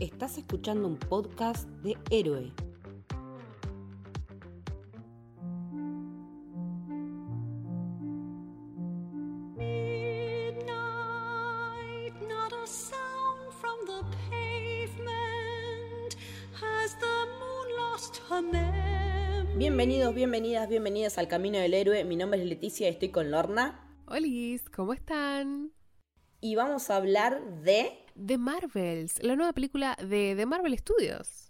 Estás escuchando un podcast de Héroe. Bienvenidos, bienvenidas, bienvenidas al Camino del Héroe. Mi nombre es Leticia y estoy con Lorna. Hola, ¿cómo están? Y vamos a hablar de... The Marvels, la nueva película de The Marvel Studios.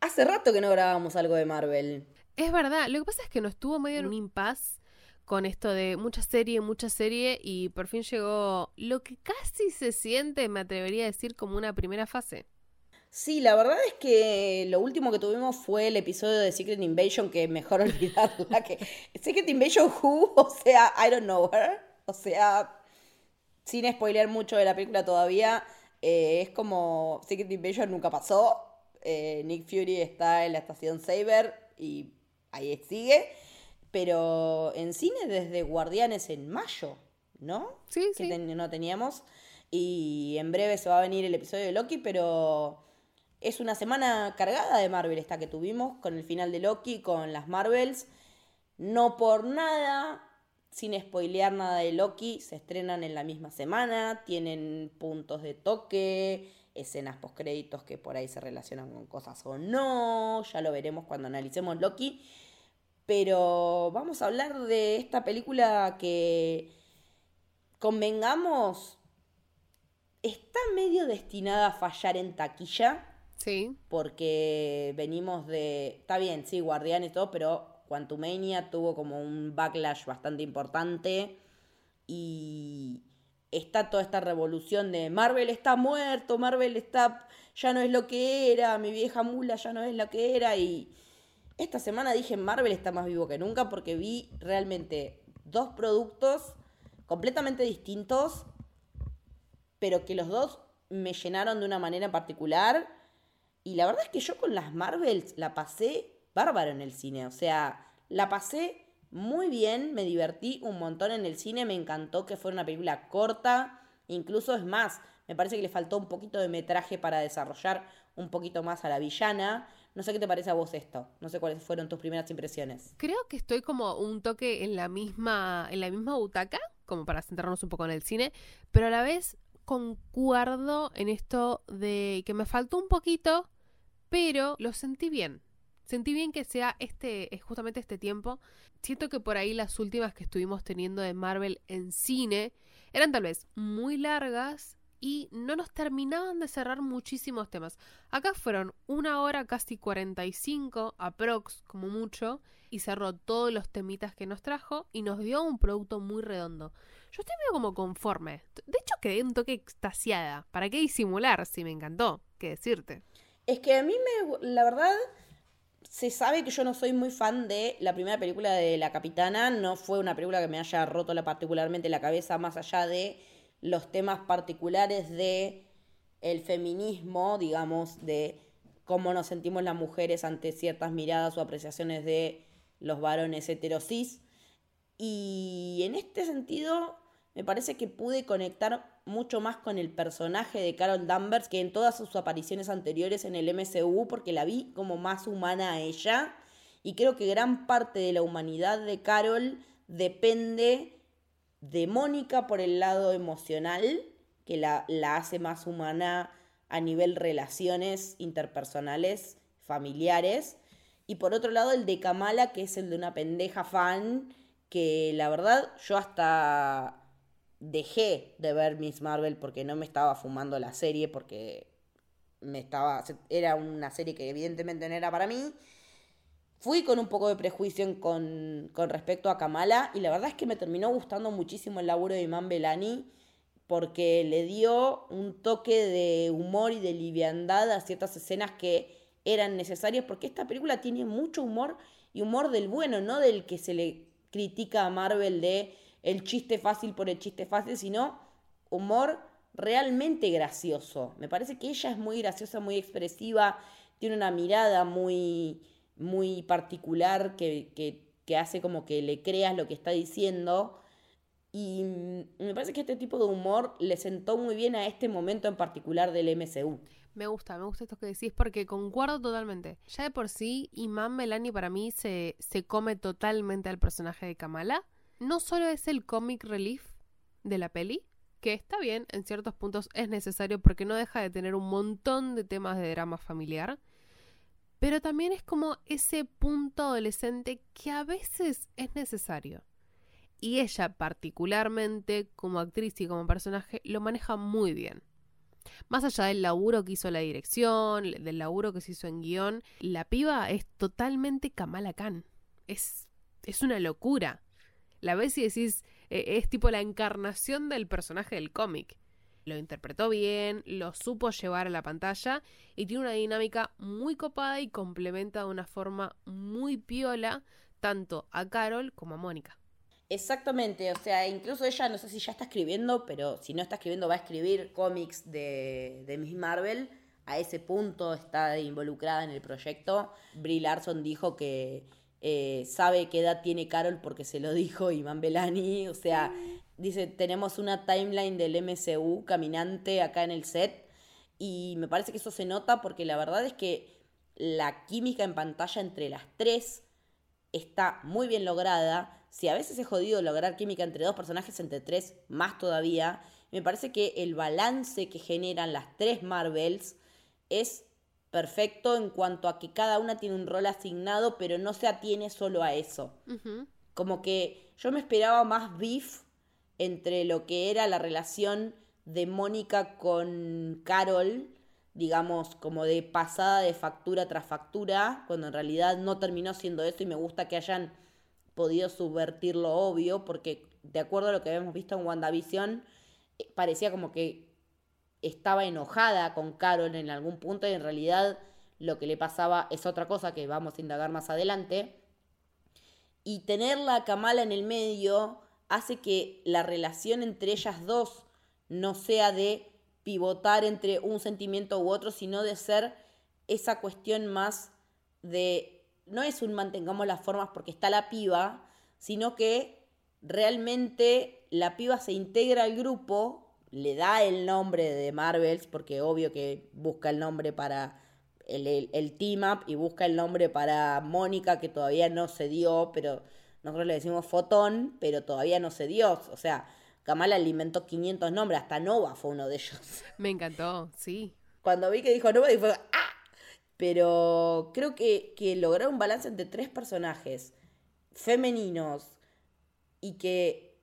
Hace rato que no grabábamos algo de Marvel. Es verdad, lo que pasa es que nos estuvo medio en un impasse con esto de mucha serie, mucha serie, y por fin llegó lo que casi se siente, me atrevería a decir, como una primera fase. Sí, la verdad es que lo último que tuvimos fue el episodio de Secret Invasion, que mejor olvidarla que... Secret Invasion Who, o sea, I don't know her. O sea, sin spoilear mucho de la película todavía, eh, es como Secret Invasion nunca pasó. Eh, Nick Fury está en la estación Saber y ahí sigue. Pero en cine desde Guardianes en mayo, ¿no? Sí, que sí. ten- no teníamos. Y en breve se va a venir el episodio de Loki, pero es una semana cargada de Marvel esta que tuvimos con el final de Loki, con las Marvels. No por nada, sin spoilear nada de Loki, se estrenan en la misma semana, tienen puntos de toque, escenas postcréditos que por ahí se relacionan con cosas o no, ya lo veremos cuando analicemos Loki. Pero vamos a hablar de esta película que, convengamos, está medio destinada a fallar en taquilla Sí, porque venimos de. Está bien, sí, Guardián y todo, pero Quantumania tuvo como un backlash bastante importante. Y está toda esta revolución de Marvel está muerto, Marvel está. ya no es lo que era, mi vieja mula ya no es lo que era. Y esta semana dije Marvel está más vivo que nunca porque vi realmente dos productos completamente distintos, pero que los dos me llenaron de una manera particular. Y la verdad es que yo con las Marvels la pasé bárbaro en el cine. O sea, la pasé muy bien, me divertí un montón en el cine, me encantó que fuera una película corta. Incluso es más, me parece que le faltó un poquito de metraje para desarrollar un poquito más a la villana. No sé qué te parece a vos esto. No sé cuáles fueron tus primeras impresiones. creo que estoy como un toque en la misma, en la misma butaca, como para centrarnos un poco en el cine, pero a la vez concuerdo en esto de que me faltó un poquito, pero lo sentí bien. Sentí bien que sea este, es justamente este tiempo. Siento que por ahí las últimas que estuvimos teniendo de Marvel en cine eran tal vez muy largas y no nos terminaban de cerrar muchísimos temas. Acá fueron una hora casi 45 aprox como mucho y cerró todos los temitas que nos trajo y nos dio un producto muy redondo. Yo estoy medio como conforme. De hecho quedé un toque extasiada. ¿Para qué disimular si me encantó? ¿Qué decirte? Es que a mí me, la verdad, se sabe que yo no soy muy fan de la primera película de La Capitana. No fue una película que me haya roto la, particularmente la cabeza, más allá de los temas particulares de el feminismo, digamos, de cómo nos sentimos las mujeres ante ciertas miradas o apreciaciones de los varones heterosis. Y en este sentido, me parece que pude conectar mucho más con el personaje de Carol Danvers que en todas sus apariciones anteriores en el MCU, porque la vi como más humana a ella. Y creo que gran parte de la humanidad de Carol depende de Mónica por el lado emocional, que la, la hace más humana a nivel relaciones interpersonales, familiares. Y por otro lado, el de Kamala, que es el de una pendeja fan, que la verdad yo hasta dejé de ver Miss Marvel porque no me estaba fumando la serie, porque me estaba. Era una serie que evidentemente no era para mí. Fui con un poco de prejuicio con, con respecto a Kamala y la verdad es que me terminó gustando muchísimo el laburo de Iman Belani porque le dio un toque de humor y de liviandad a ciertas escenas que eran necesarias porque esta película tiene mucho humor y humor del bueno, no del que se le critica a Marvel de el chiste fácil por el chiste fácil, sino humor realmente gracioso. Me parece que ella es muy graciosa, muy expresiva, tiene una mirada muy, muy particular que, que, que hace como que le creas lo que está diciendo. Y mm, me parece que este tipo de humor le sentó muy bien a este momento en particular del MCU. Me gusta, me gusta esto que decís porque concuerdo totalmente. Ya de por sí, Iman Melani para mí se, se come totalmente al personaje de Kamala. No solo es el comic relief de la peli, que está bien, en ciertos puntos es necesario porque no deja de tener un montón de temas de drama familiar, pero también es como ese punto adolescente que a veces es necesario. Y ella particularmente, como actriz y como personaje, lo maneja muy bien. Más allá del laburo que hizo la dirección, del laburo que se hizo en guion, la piba es totalmente Kamala Khan. Es, es una locura. La ves y decís, eh, es tipo la encarnación del personaje del cómic. Lo interpretó bien, lo supo llevar a la pantalla y tiene una dinámica muy copada y complementa de una forma muy piola tanto a Carol como a Mónica. Exactamente, o sea, incluso ella no sé si ya está escribiendo, pero si no está escribiendo va a escribir cómics de, de Miss Marvel. A ese punto está involucrada en el proyecto. Brie Larson dijo que eh, sabe qué edad tiene Carol porque se lo dijo Iván Belani. O sea, dice, tenemos una timeline del MCU caminante acá en el set. Y me parece que eso se nota porque la verdad es que la química en pantalla entre las tres está muy bien lograda si a veces es jodido lograr química entre dos personajes, entre tres más todavía, me parece que el balance que generan las tres Marvels es perfecto en cuanto a que cada una tiene un rol asignado, pero no se atiene solo a eso. Como que yo me esperaba más beef entre lo que era la relación de Mónica con Carol, digamos, como de pasada de factura tras factura, cuando en realidad no terminó siendo eso y me gusta que hayan podido subvertir lo obvio, porque de acuerdo a lo que habíamos visto en WandaVision, eh, parecía como que estaba enojada con Carol en algún punto y en realidad lo que le pasaba es otra cosa que vamos a indagar más adelante. Y tenerla a Kamala en el medio hace que la relación entre ellas dos no sea de pivotar entre un sentimiento u otro, sino de ser esa cuestión más de no es un mantengamos las formas porque está la piba, sino que realmente la piba se integra al grupo, le da el nombre de Marvels, porque obvio que busca el nombre para el, el, team up y busca el nombre para Mónica, que todavía no se dio, pero nosotros le decimos Fotón, pero todavía no se dio. O sea, Kamala alimentó 500 nombres, hasta Nova fue uno de ellos. Me encantó, sí. Cuando vi que dijo Nova, dije, ¡ah! Pero creo que, que lograr un balance entre tres personajes femeninos y que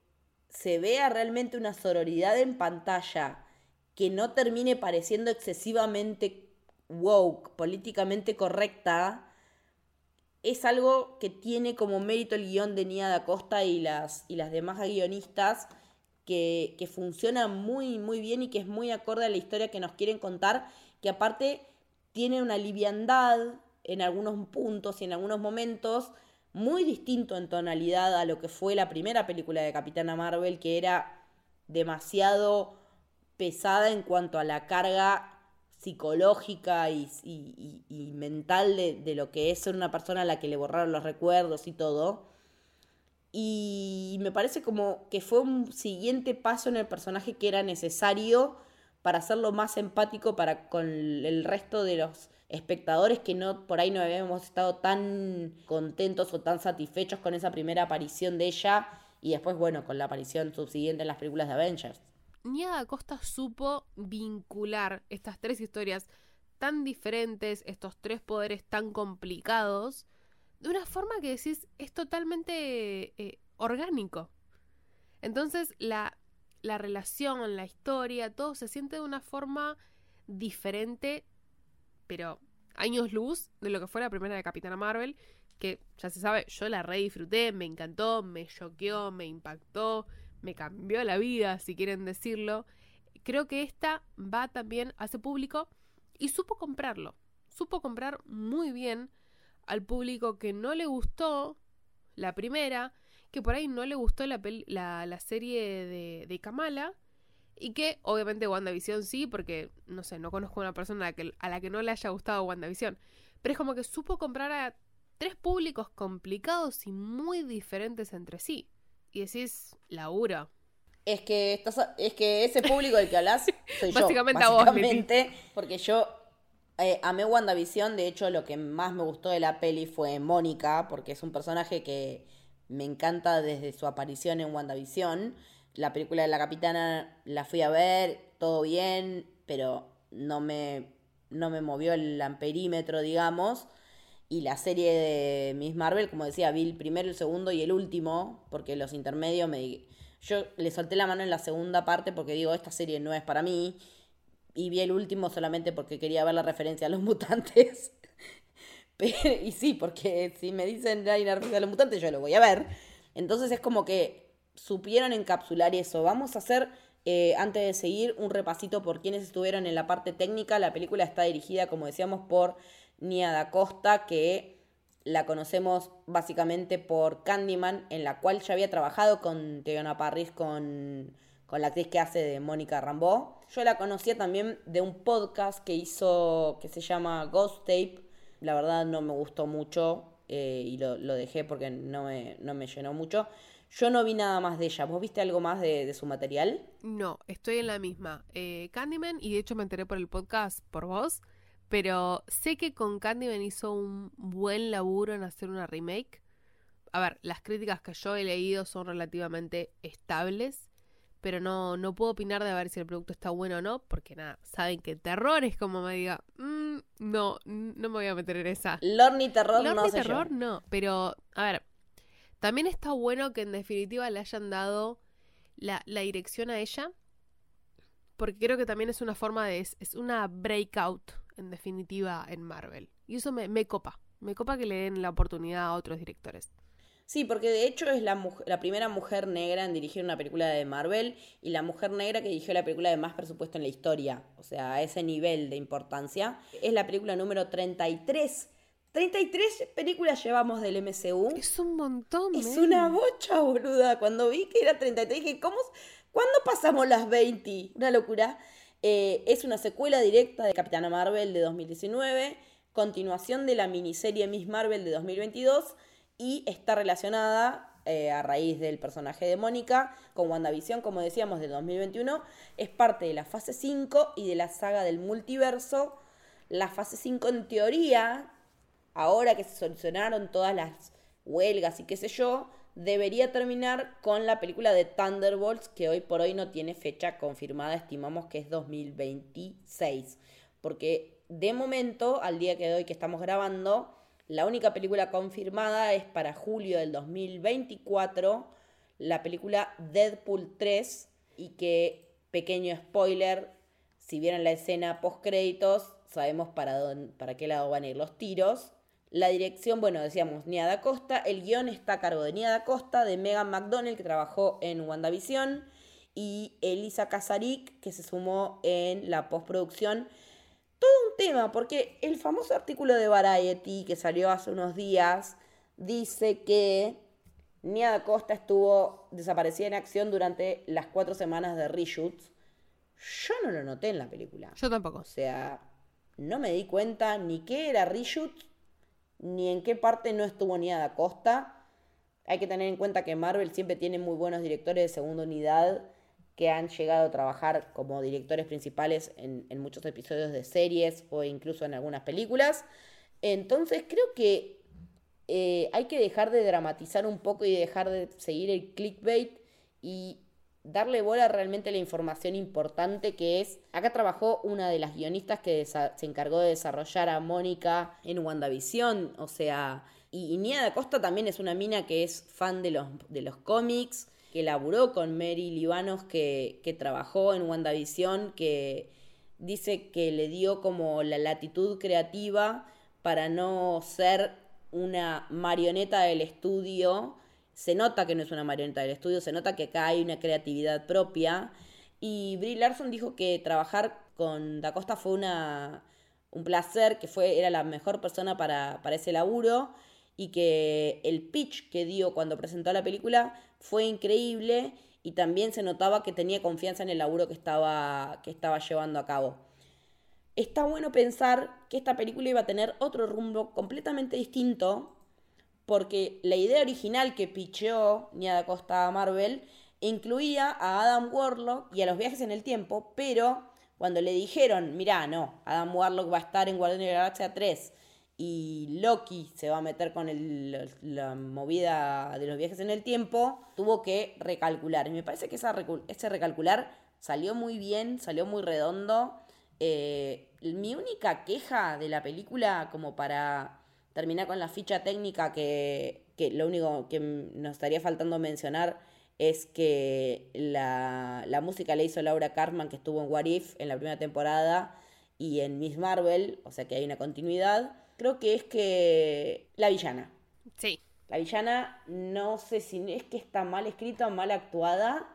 se vea realmente una sororidad en pantalla que no termine pareciendo excesivamente woke, políticamente correcta, es algo que tiene como mérito el guion de Nia da Costa y las, y las demás guionistas, que, que funciona muy, muy bien y que es muy acorde a la historia que nos quieren contar, que aparte tiene una liviandad en algunos puntos y en algunos momentos muy distinto en tonalidad a lo que fue la primera película de Capitana Marvel, que era demasiado pesada en cuanto a la carga psicológica y, mental de, de, lo que es ser una persona a la que le borraron los recuerdos y todo. Y me parece como que fue un siguiente paso en el personaje que era necesario para hacerlo más empático para con el resto de los espectadores que no por ahí no habíamos estado tan contentos o tan satisfechos con esa primera aparición de ella y después bueno con la aparición subsiguiente en las películas de Avengers. Nia Acosta supo vincular estas tres historias tan diferentes, estos tres poderes tan complicados, de una forma que decís es totalmente eh, orgánico. Entonces la la relación, la historia, todo se siente de una forma diferente, pero años luz de lo que fue la primera de Capitana Marvel, que ya se sabe, yo la re disfruté, me encantó, me choqueó, me impactó, me cambió la vida, si quieren decirlo. Creo que esta va también a ese público y supo comprarlo. Supo comprar muy bien al público que no le gustó la primera, que por ahí no le gustó la, la, serie de, de, Kamala y que obviamente WandaVision sí, porque no sé, no conozco a una persona a la, que, a la que no le haya gustado WandaVision. Pero es como que supo comprar a tres públicos complicados y muy diferentes entre sí. Y decís, laburo, Es que estás, es que ese público del que hablas soy yo. Básicamente a vos, básicamente, porque yo eh, amé WandaVision. De hecho, lo que más me gustó de la peli fue Mónica, porque es un personaje que me encanta desde su aparición en WandaVision. La película de la capitana la fui a ver, todo bien, pero no me, no me movió el amperímetro, digamos. Y la serie de Miss Marvel, como decía, vi el primero, el segundo y el último, porque los intermedios me... Yo le solté la mano en la segunda parte porque digo, esta serie no es para mí. Y vi el último solamente porque quería ver la referencia a los mutantes. y sí, porque si me dicen hay una referencia a los mutantes, yo lo voy a ver. Entonces es como que supieron encapsular eso. Vamos a hacer, eh, antes de seguir, un repasito por quienes estuvieron en la parte técnica. La película está dirigida, como decíamos, por Nia da Costa, que la conocemos básicamente por Candyman, en la cual ya había trabajado con Teona Parris, con, con la actriz que hace de Mónica Rambeau. Yo la conocía también de un podcast que hizo, que se llama Ghost Tape. La verdad no me gustó mucho eh, y lo, lo, dejé porque no me, no me llenó mucho. Yo no vi nada más de ella. ¿Vos viste algo más de, de su material? No, estoy en la misma. Eh, Candyman, y de hecho me enteré por el podcast por vos, pero sé que con Candyman hizo un buen laburo en hacer una remake. A ver, las críticas que yo he leído son relativamente estables, pero no, no puedo opinar de ver si el producto está bueno o no, porque nada, saben que terror es como me diga, mm, no, no me voy a meter en esa. Lord ni terror no sé terror yo. no, pero a ver, también está bueno que en definitiva le hayan dado la, la dirección a ella, porque creo que también es una forma de, es, es una breakout en definitiva en Marvel. Y eso me, me copa, me copa que le den la oportunidad a otros directores. Sí, porque de hecho es la, la primera mujer negra en dirigir una película de Marvel y la mujer negra que dirigió la película de más presupuesto en la historia. O sea, a ese nivel de importancia. Es la película número 33. 33 películas llevamos del MCU. Es un montón, Es una bocha, boluda. Cuando vi que era 33 dije, ¿cómo? ¿Cuándo pasamos las 20? Una locura. Eh, es una secuela directa de Capitana Marvel de 2019, continuación de la miniserie Miss Marvel de 2022 y está relacionada eh, a raíz del personaje de Mónica con WandaVision, como decíamos, de 2021. Es parte de la fase 5 y de la saga del multiverso. La fase 5 en teoría ahora que se solucionaron todas las huelgas y qué sé yo, debería terminar con la película de Thunderbolts, que hoy por hoy no tiene fecha confirmada, estimamos que es 2026. Porque de momento, al día que hoy que estamos grabando, la única película confirmada es para julio del 2024, la película Deadpool 3, y que, pequeño spoiler, si vieron la escena post créditos, sabemos para, dónde, para qué lado van a ir los tiros. La dirección, bueno, decíamos Nia da Costa. El guion está a cargo de Nia da Costa, de Megan McDonnell, que trabajó en WandaVision, y Elisa Casarik, que se sumó en la postproducción. Todo un tema, porque el famoso artículo de Variety que salió hace unos días dice que Nia da Costa estuvo desaparecida en acción durante las cuatro semanas de reshoots. Yo no lo noté en la película. Yo tampoco. O sea, no me di cuenta ni qué era reshoot, ni en qué parte no estuvo Nia da Costa. Hay que tener en cuenta que Marvel siempre tiene muy buenos directores de segunda unidad que han llegado a trabajar como directores principales en, en muchos episodios de series o incluso en algunas películas. Entonces creo que eh, hay que dejar de dramatizar un poco y dejar de seguir el clickbait y darle bola realmente a la información importante que es, acá trabajó una de las guionistas que se encargó de desarrollar a Mónica en WandaVision, o sea, y, y Nia da Costa también es una mina que es fan de los, de los cómics, que laburó con Mary Libanos, que, que trabajó en WandaVision, que dice que le dio como la latitud creativa para no ser una marioneta del estudio. Se nota que no es una marioneta del estudio, se nota que acá hay una creatividad propia. Y Brie Larson dijo que trabajar con Da Costa fue una, un placer, que fue, era la mejor persona para, para ese laburo y que el pitch que dio cuando presentó la película fue increíble y también se notaba que tenía confianza en el laburo que estaba, que estaba llevando a cabo. Está bueno pensar que esta película iba a tener otro rumbo completamente distinto porque la idea original que picheó Nia Costa a Marvel incluía a Adam Warlock y a los viajes en el tiempo, pero cuando le dijeron, mirá, no, Adam Warlock va a estar en Guardianes de la Galaxia 3 y Loki se va a meter con la movida de los viajes en el tiempo, tuvo que recalcular. Y me parece que esa ese recalcular salió muy bien, salió muy redondo. Eh, mi única queja de la película, como para terminar con la ficha técnica, que, lo único que nos estaría faltando mencionar es que la, la música la hizo Laura Cartman, que estuvo en What If en la primera temporada y en Miss Marvel, o sea que hay una continuidad. Creo que es que la villana. Sí. La villana no sé si es que está mal escrita o mal actuada,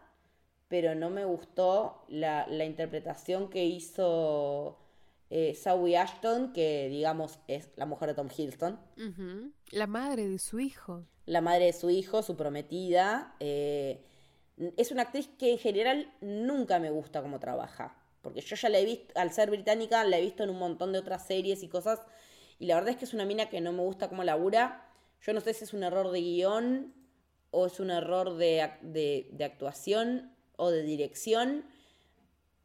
pero no me gustó la, la interpretación que hizo eh, Zoe Ashton, que digamos es la mujer de Tom Ujú. La madre de su hijo. la madre de su hijo, su prometida. eh, es una actriz que en general nunca me gusta cómo trabaja, porque yo ya la he visto, al ser británica, la he visto en un montón de otras series y cosas, y la verdad es que es una mina que no me gusta cómo labura. Yo no sé si es un error de guion o es un error de, de- actuación o de dirección,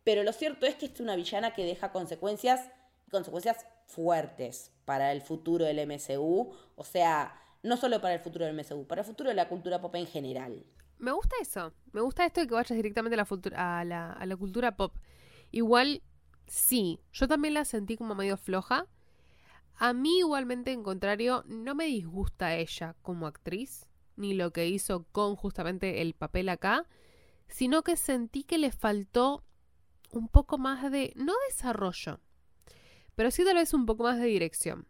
pero lo cierto es que es una villana que deja consecuencias, consecuencias fuertes para el futuro del MCU, o sea, no solo para el futuro del MCU, para el futuro de la cultura pop en general. Me gusta eso. Me gusta esto de que vayas directamente a la, futu- a la, a la cultura pop. Igual, sí, yo también la sentí como medio floja. A mí igualmente, en contrario, no me disgusta ella como actriz, ni lo que hizo con justamente el papel acá, sino que sentí que le faltó un poco más de, no desarrollo, pero sí tal vez un poco más de dirección.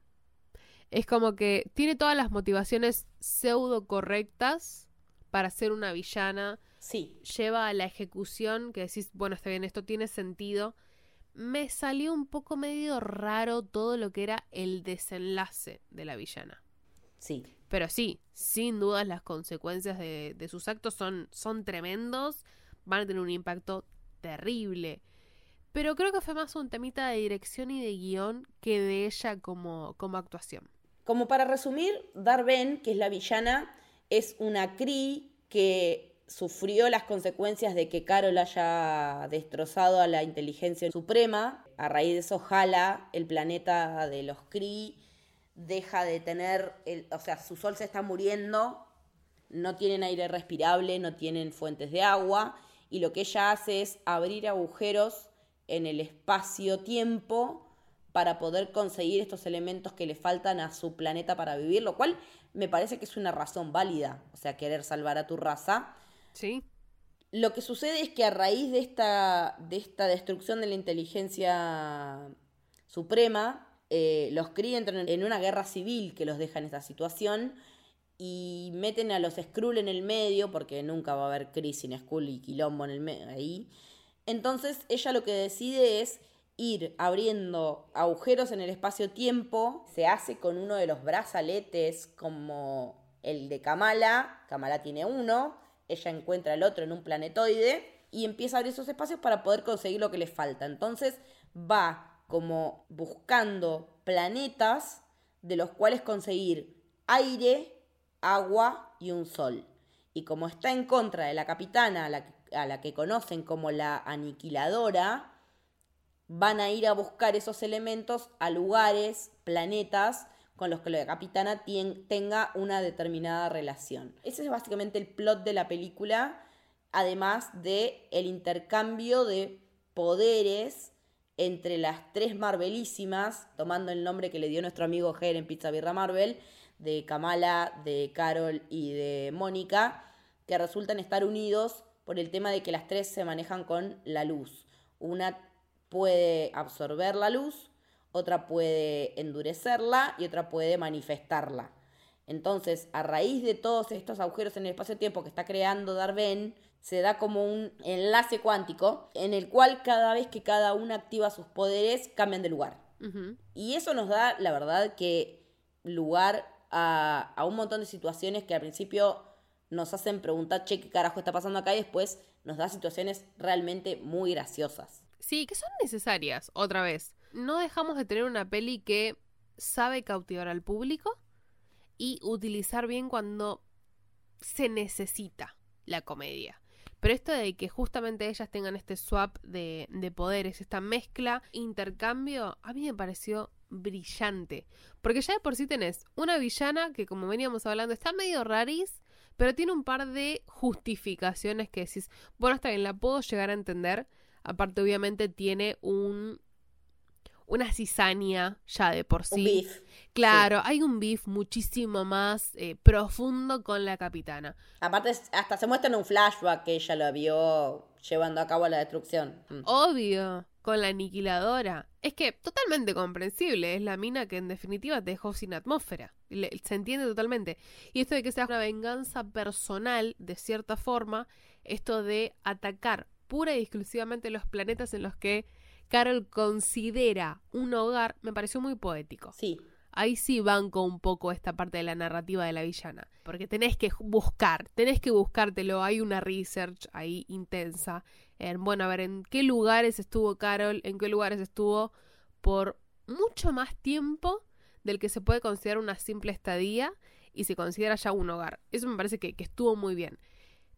Es como que tiene todas las motivaciones pseudo correctas para ser una villana, Sí, lleva a la ejecución que decís, bueno, está bien, esto tiene sentido. Me salió un poco medio raro todo lo que era el desenlace de la villana. sí. Pero sí, sin dudas las consecuencias de, de sus actos son, son tremendos, van a tener un impacto terrible. Pero creo que fue más un temita de dirección y de guion que de ella como, como actuación. Como para resumir, Darben, que es la villana, es una Kree que sufrió las consecuencias de que Carol haya destrozado a la inteligencia suprema. A raíz de eso jala el planeta de los Kree, deja de tener, o sea, su sol se está muriendo, no tienen aire respirable, no tienen fuentes de agua, y lo que ella hace es abrir agujeros en el espacio-tiempo para poder conseguir estos elementos que le faltan a su planeta para vivir, lo cual me parece que es una razón válida, o sea, querer salvar a tu raza. ¿Sí? Lo que sucede es que a raíz de esta, de esta destrucción de la inteligencia suprema, eh, los Kree entran en una guerra civil que los deja en esta situación y meten a los Skrull en el medio, porque nunca va a haber Kree sin Skrull y Quilombo en el ahí. Entonces ella lo que decide es ir abriendo agujeros en el espacio-tiempo. Se hace con uno de los brazaletes como el de Kamala. Kamala tiene uno. Ella encuentra el otro en un planetoide. Y empieza a abrir esos espacios para poder conseguir lo que le falta. Entonces va como buscando planetas de los cuales conseguir aire, agua y un sol. Y como está en contra de la capitana, a la a la que conocen como la aniquiladora, van a ir a buscar esos elementos a lugares, planetas, con los que la capitana tenga una determinada relación. Ese es básicamente el plot de la película, además de el intercambio de poderes entre las tres Marvelísimas, tomando el nombre que le dio nuestro amigo Ger en Pizza Birra Marvel, de Kamala, de Carol y de Mónica, que resultan estar unidos por el tema de que las tres se manejan con la luz. Una puede absorber la luz, otra puede endurecerla y otra puede manifestarla. Entonces, a raíz de todos estos agujeros en el espacio-tiempo que está creando Darben, se da como un enlace cuántico en el cual cada vez que cada una activa sus poderes cambian de lugar. Y eso nos da, la verdad, que lugar a, a un montón de situaciones que al principio nos hacen preguntar, che, ¿qué carajo está pasando acá? Y después nos da situaciones realmente muy graciosas. Sí, que son necesarias, otra vez. No dejamos de tener una peli que sabe cautivar al público y utilizar bien cuando se necesita la comedia. Pero esto de que justamente ellas tengan este swap de, de poderes, esta mezcla, intercambio, a mí me pareció brillante. Porque ya de por sí tenés una villana que, como veníamos hablando, está medio raris, pero tiene un par de justificaciones que decís, bueno, está bien, la puedo llegar a entender. Aparte, obviamente, tiene un una cizaña ya de por sí. Un beef. Claro, hay un beef muchísimo más eh, profundo con la capitana. Aparte, hasta se muestra en un flashback que ella lo vio llevando a cabo la destrucción. Mm. Obvio, con la aniquiladora. Es que totalmente comprensible, es la mina que en definitiva te dejó sin atmósfera. Le- se entiende totalmente. Y esto de que sea una venganza personal, de cierta forma, esto de atacar pura y exclusivamente los planetas en los que Carol considera un hogar, me pareció muy poético. Sí, Ahí sí banco un poco esta parte de la narrativa de la villana. Porque tenés que buscar, tenés que buscártelo. Hay una research ahí intensa. En, bueno, a ver, ¿en qué lugares estuvo Carol? ¿En qué lugares estuvo por mucho más tiempo del que se puede considerar una simple estadía y se considera ya un hogar? Eso me parece que, que estuvo muy bien.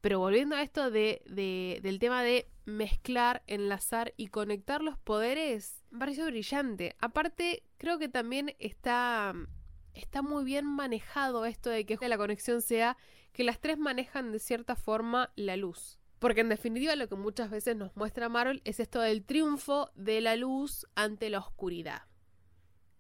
Pero volviendo a esto de, de- del tema de mezclar, enlazar y conectar los poderes, me pareció brillante. Aparte, creo que también está, está muy bien manejado esto de que la conexión sea que las tres manejan de cierta forma la luz. Porque en definitiva lo que muchas veces nos muestra Marvel es esto del triunfo de la luz ante la oscuridad.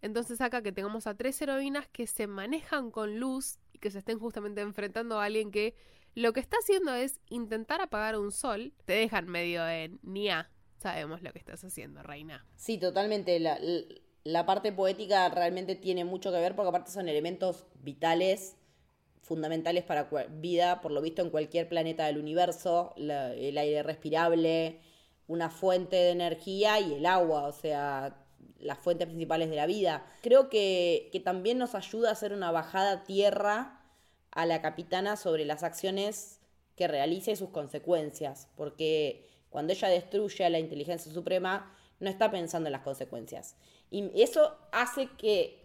Entonces acá que tengamos a tres heroínas que se manejan con luz y que se estén justamente enfrentando a alguien que lo que está haciendo es intentar apagar un sol, te dejan medio en Nia. Sabemos lo que estás haciendo, reina. sí, totalmente. La, parte poética realmente tiene mucho que ver porque aparte son elementos vitales, fundamentales para vida, por lo visto en cualquier planeta del universo, el aire respirable, una fuente de energía y el agua, o sea, las fuentes principales de la vida. Creo que, que también nos ayuda a hacer una bajada tierra a la capitana sobre las acciones que realiza y sus consecuencias, porque cuando ella destruye a la inteligencia suprema, no está pensando en las consecuencias. Y eso hace que,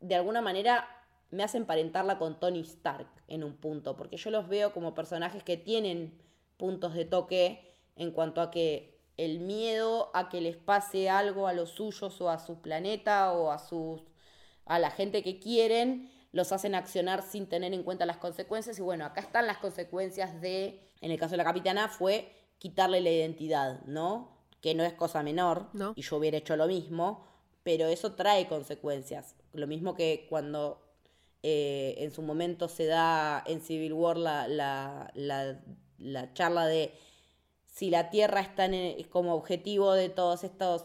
de alguna manera, me hace emparentarla con Tony Stark en un punto, porque yo los veo como personajes que tienen puntos de toque en cuanto a que el miedo a que les pase algo a los suyos o a su planeta o a sus a la gente que quieren los hacen accionar sin tener en cuenta las consecuencias y bueno, acá están las consecuencias de en el caso de la capitana fue quitarle la identidad, ¿no? Que no es cosa menor No. y yo hubiera hecho lo mismo, pero eso trae consecuencias. Lo mismo que cuando eh, en su momento se da en Civil War la, la, la, la charla de si la Tierra está en el- como objetivo de todos estos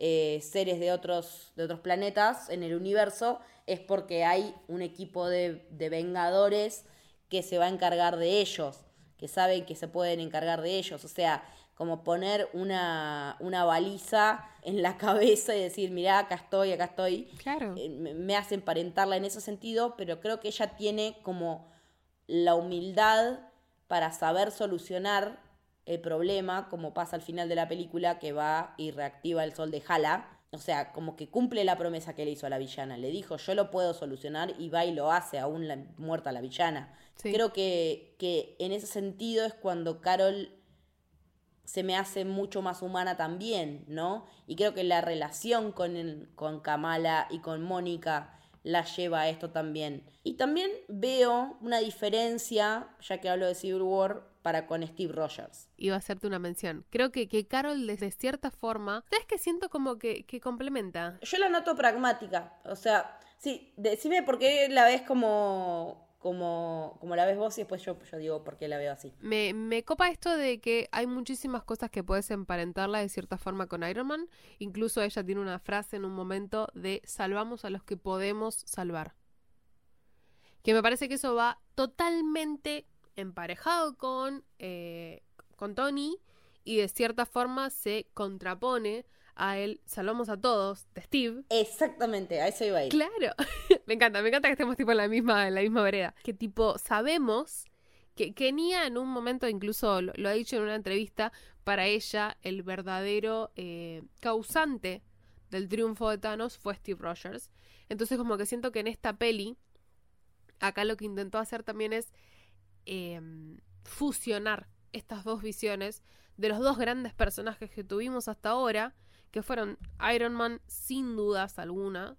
eh, seres de otros, de otros planetas en el universo, es porque hay un equipo de, de vengadores que se va a encargar de ellos, que saben que se pueden encargar de ellos. O sea, como poner una, una baliza en la cabeza y decir, mirá, acá estoy, acá estoy Claro. eh, me me hace emparentarla en ese sentido, pero creo que ella tiene como la humildad para saber solucionar el problema, como pasa al final de la película, que va y reactiva el sol de Hala. O sea, como que cumple la promesa que le hizo a la villana. Le dijo, yo lo puedo solucionar y va y lo hace, aún la, muerta la villana. Sí. Creo que, que en ese sentido es cuando Carol se me hace mucho más humana también, ¿no? Y creo que la relación con, el- con Kamala y con Mónica la lleva a esto también. Y también veo una diferencia, ya que hablo de Civil War, para con Steve Rogers. Iba a hacerte una mención. Creo que, que Carol, desde cierta forma, ¿sabes que siento como que, que complementa? Yo la noto pragmática, o sea, sí, decime por qué la ves como, como, como la ves vos y después yo, yo digo por qué la veo así. Me, me copa esto de que hay muchísimas cosas que puedes emparentarla de cierta forma con Iron Man. Incluso ella tiene una frase en un momento de salvamos a los que podemos salvar. Que me parece que eso va totalmente emparejado con, eh, con Tony y de cierta forma se contrapone a él salvamos a todos de Steve. Exactamente, a eso iba a ir. Claro, me encanta, me encanta que estemos tipo en la misma, en la misma vereda. Que tipo, sabemos que, que Nia en un momento incluso lo, lo ha dicho en una entrevista, para ella el verdadero eh, causante del triunfo de Thanos fue Steve Rogers. Entonces como que siento que en esta peli, acá lo que intentó hacer también es eh, fusionar estas dos visiones de los dos grandes personajes que tuvimos hasta ahora, que fueron Iron Man sin dudas alguna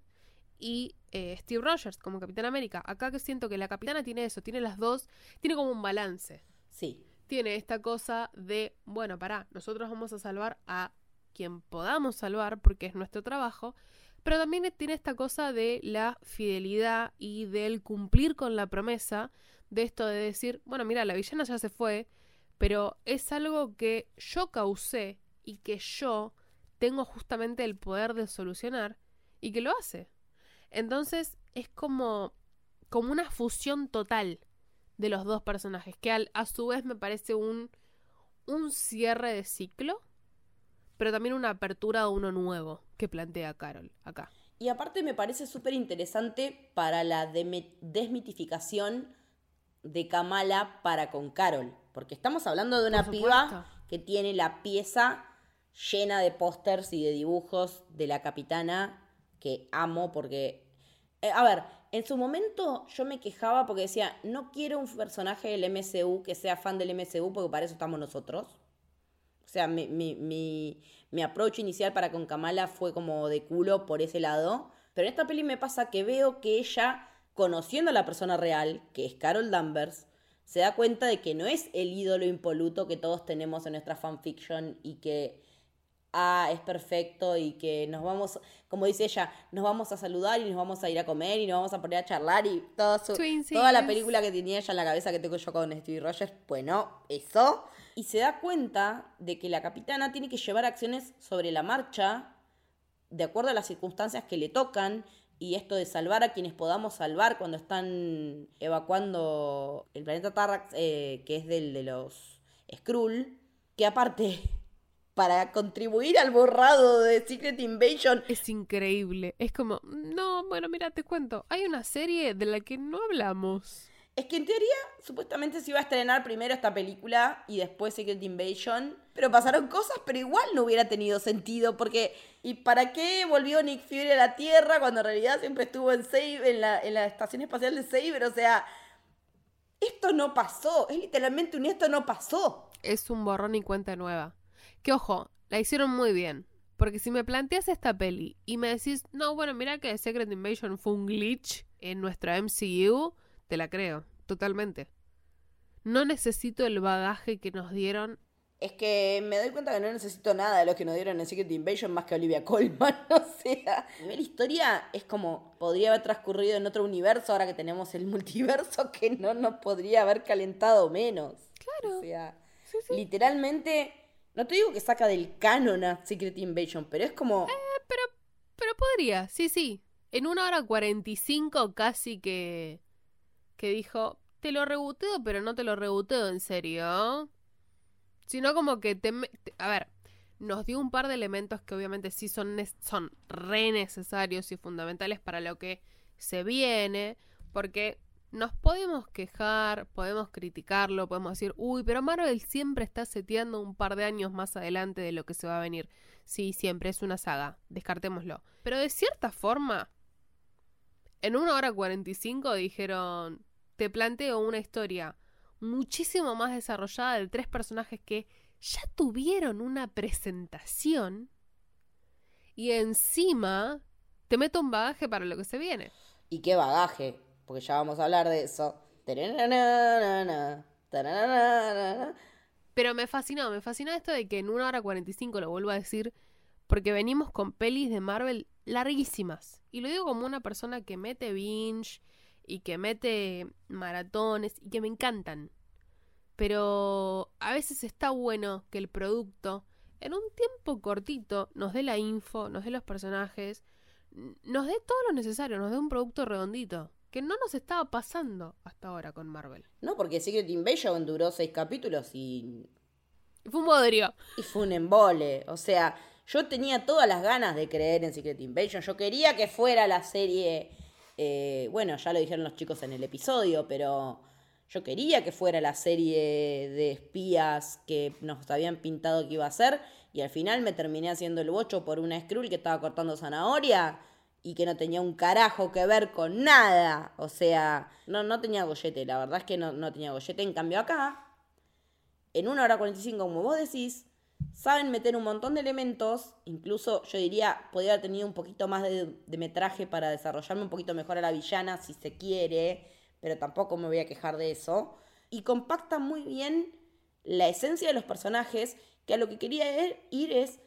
y eh, Steve Rogers como Capitán América. Acá que siento que la capitana tiene eso, tiene las dos, tiene como un balance. Sí. Tiene esta cosa de, bueno, pará, nosotros vamos a salvar a quien podamos salvar porque es nuestro trabajo, pero también tiene esta cosa de la fidelidad y del cumplir con la promesa de esto de decir, bueno, mira, la villana ya se fue, pero es algo que yo causé y que yo tengo justamente el poder de solucionar y que lo hace. Entonces es como, como una fusión total de los dos personajes, que a su vez me parece un, un cierre de ciclo, pero también una apertura a uno nuevo que plantea Carol acá. Y aparte me parece súper interesante para la desmitificación de Kamala para con Carol. Porque estamos hablando de una piba que tiene la pieza llena de pósters y de dibujos de la capitana que amo porque... Eh, a ver, en su momento yo me quejaba porque decía, no quiero un personaje del MCU que sea fan del MCU porque para eso estamos nosotros. O sea, mi, mi, mi, mi approach inicial para con Kamala fue como de culo por ese lado. Pero en esta peli me pasa que veo que ella, conociendo a la persona real, que es Carol Danvers, se da cuenta de que no es el ídolo impoluto que todos tenemos en nuestra fanfiction y que ah, es perfecto y que nos vamos, como dice ella, nos vamos a saludar y nos vamos a ir a comer y nos vamos a poner a charlar y todo toda la película que tenía ella en la cabeza que tengo yo con Stevie Rogers, bueno, eso. Y se da cuenta de que la capitana tiene que llevar acciones sobre la marcha de acuerdo a las circunstancias que le tocan y esto de salvar a quienes podamos salvar cuando están evacuando el planeta Tarrax, eh, que es del de los Skrull, que aparte para contribuir al borrado de Secret Invasion. Es increíble. Es como, no, bueno, mira, te cuento. Hay una serie de la que no hablamos. Es que en teoría, supuestamente se iba a estrenar primero esta película y después Secret Invasion. Pero pasaron cosas, pero igual no hubiera tenido sentido. Porque, ¿y para qué volvió Nick Fury a la Tierra cuando en realidad siempre estuvo en Save, en la, en la estación espacial de Saber? O sea, esto no pasó. Es literalmente un esto no pasó. Es un borrón y cuenta nueva. Que ojo, la hicieron muy bien. Porque si me planteas esta peli y me decís, no, bueno, mira que Secret Invasion fue un glitch en nuestra MCU, te la creo, totalmente. No necesito el bagaje que nos dieron. Es que me doy cuenta que no necesito nada de lo que nos dieron en Secret Invasion más que Olivia Colman. O sea, la historia es como podría haber transcurrido en otro universo ahora que tenemos el multiverso que no nos podría haber calentado menos. Claro. O sea, literalmente no te digo que saca del canon a Secret Invasion, pero es como. Eh, pero, pero podría, sí, sí. En una hora cuarenta y cinco casi que. Que dijo. Te lo rebuteo, pero no te lo rebuteo en serio. Sino como que te, a ver, nos dio un par de elementos que obviamente sí son, son re necesarios y fundamentales para lo que se viene. Porque nos podemos quejar, podemos criticarlo, podemos decir, uy, pero Marvel siempre está seteando un par de años más adelante de lo que se va a venir. Sí, siempre es una saga, descartémoslo. Pero de cierta forma, en una hora 45 dijeron, te planteo una historia muchísimo más desarrollada de tres personajes que ya tuvieron una presentación y encima te meto un bagaje para lo que se viene. ¿Y qué bagaje? porque ya vamos a hablar de eso. Pero me fascinó, me fascinó esto de que en una hora 45 lo vuelvo a decir, porque venimos con pelis de Marvel larguísimas. Y lo digo como una persona que mete binge y que mete maratones y que me encantan. Pero a veces está bueno que el producto en un tiempo cortito nos dé la info, nos dé los personajes, nos dé todo lo necesario, nos dé un producto redondito que no nos estaba pasando hasta ahora con Marvel. No, porque Secret Invasion duró seis capítulos y... fue un bodrio. Y fue un embole. O sea, yo tenía todas las ganas de creer en Secret Invasion. Yo quería que fuera la serie... Eh, bueno, ya lo dijeron los chicos en el episodio, pero yo quería que fuera la serie de espías que nos habían pintado que iba a ser. Y al final me terminé haciendo el bocho por una Skrull que estaba cortando zanahoria y que no tenía un carajo que ver con nada. O sea, no, no tenía gollete, la verdad es que no, no tenía gollete. En cambio acá, en una hora 45, como vos decís, saben meter un montón de elementos, incluso yo diría, podría haber tenido un poquito más de, metraje para desarrollarme un poquito mejor a la villana si se quiere, pero tampoco me voy a quejar de eso. Y compacta muy bien la esencia de los personajes, que a lo que quería ir, ir es,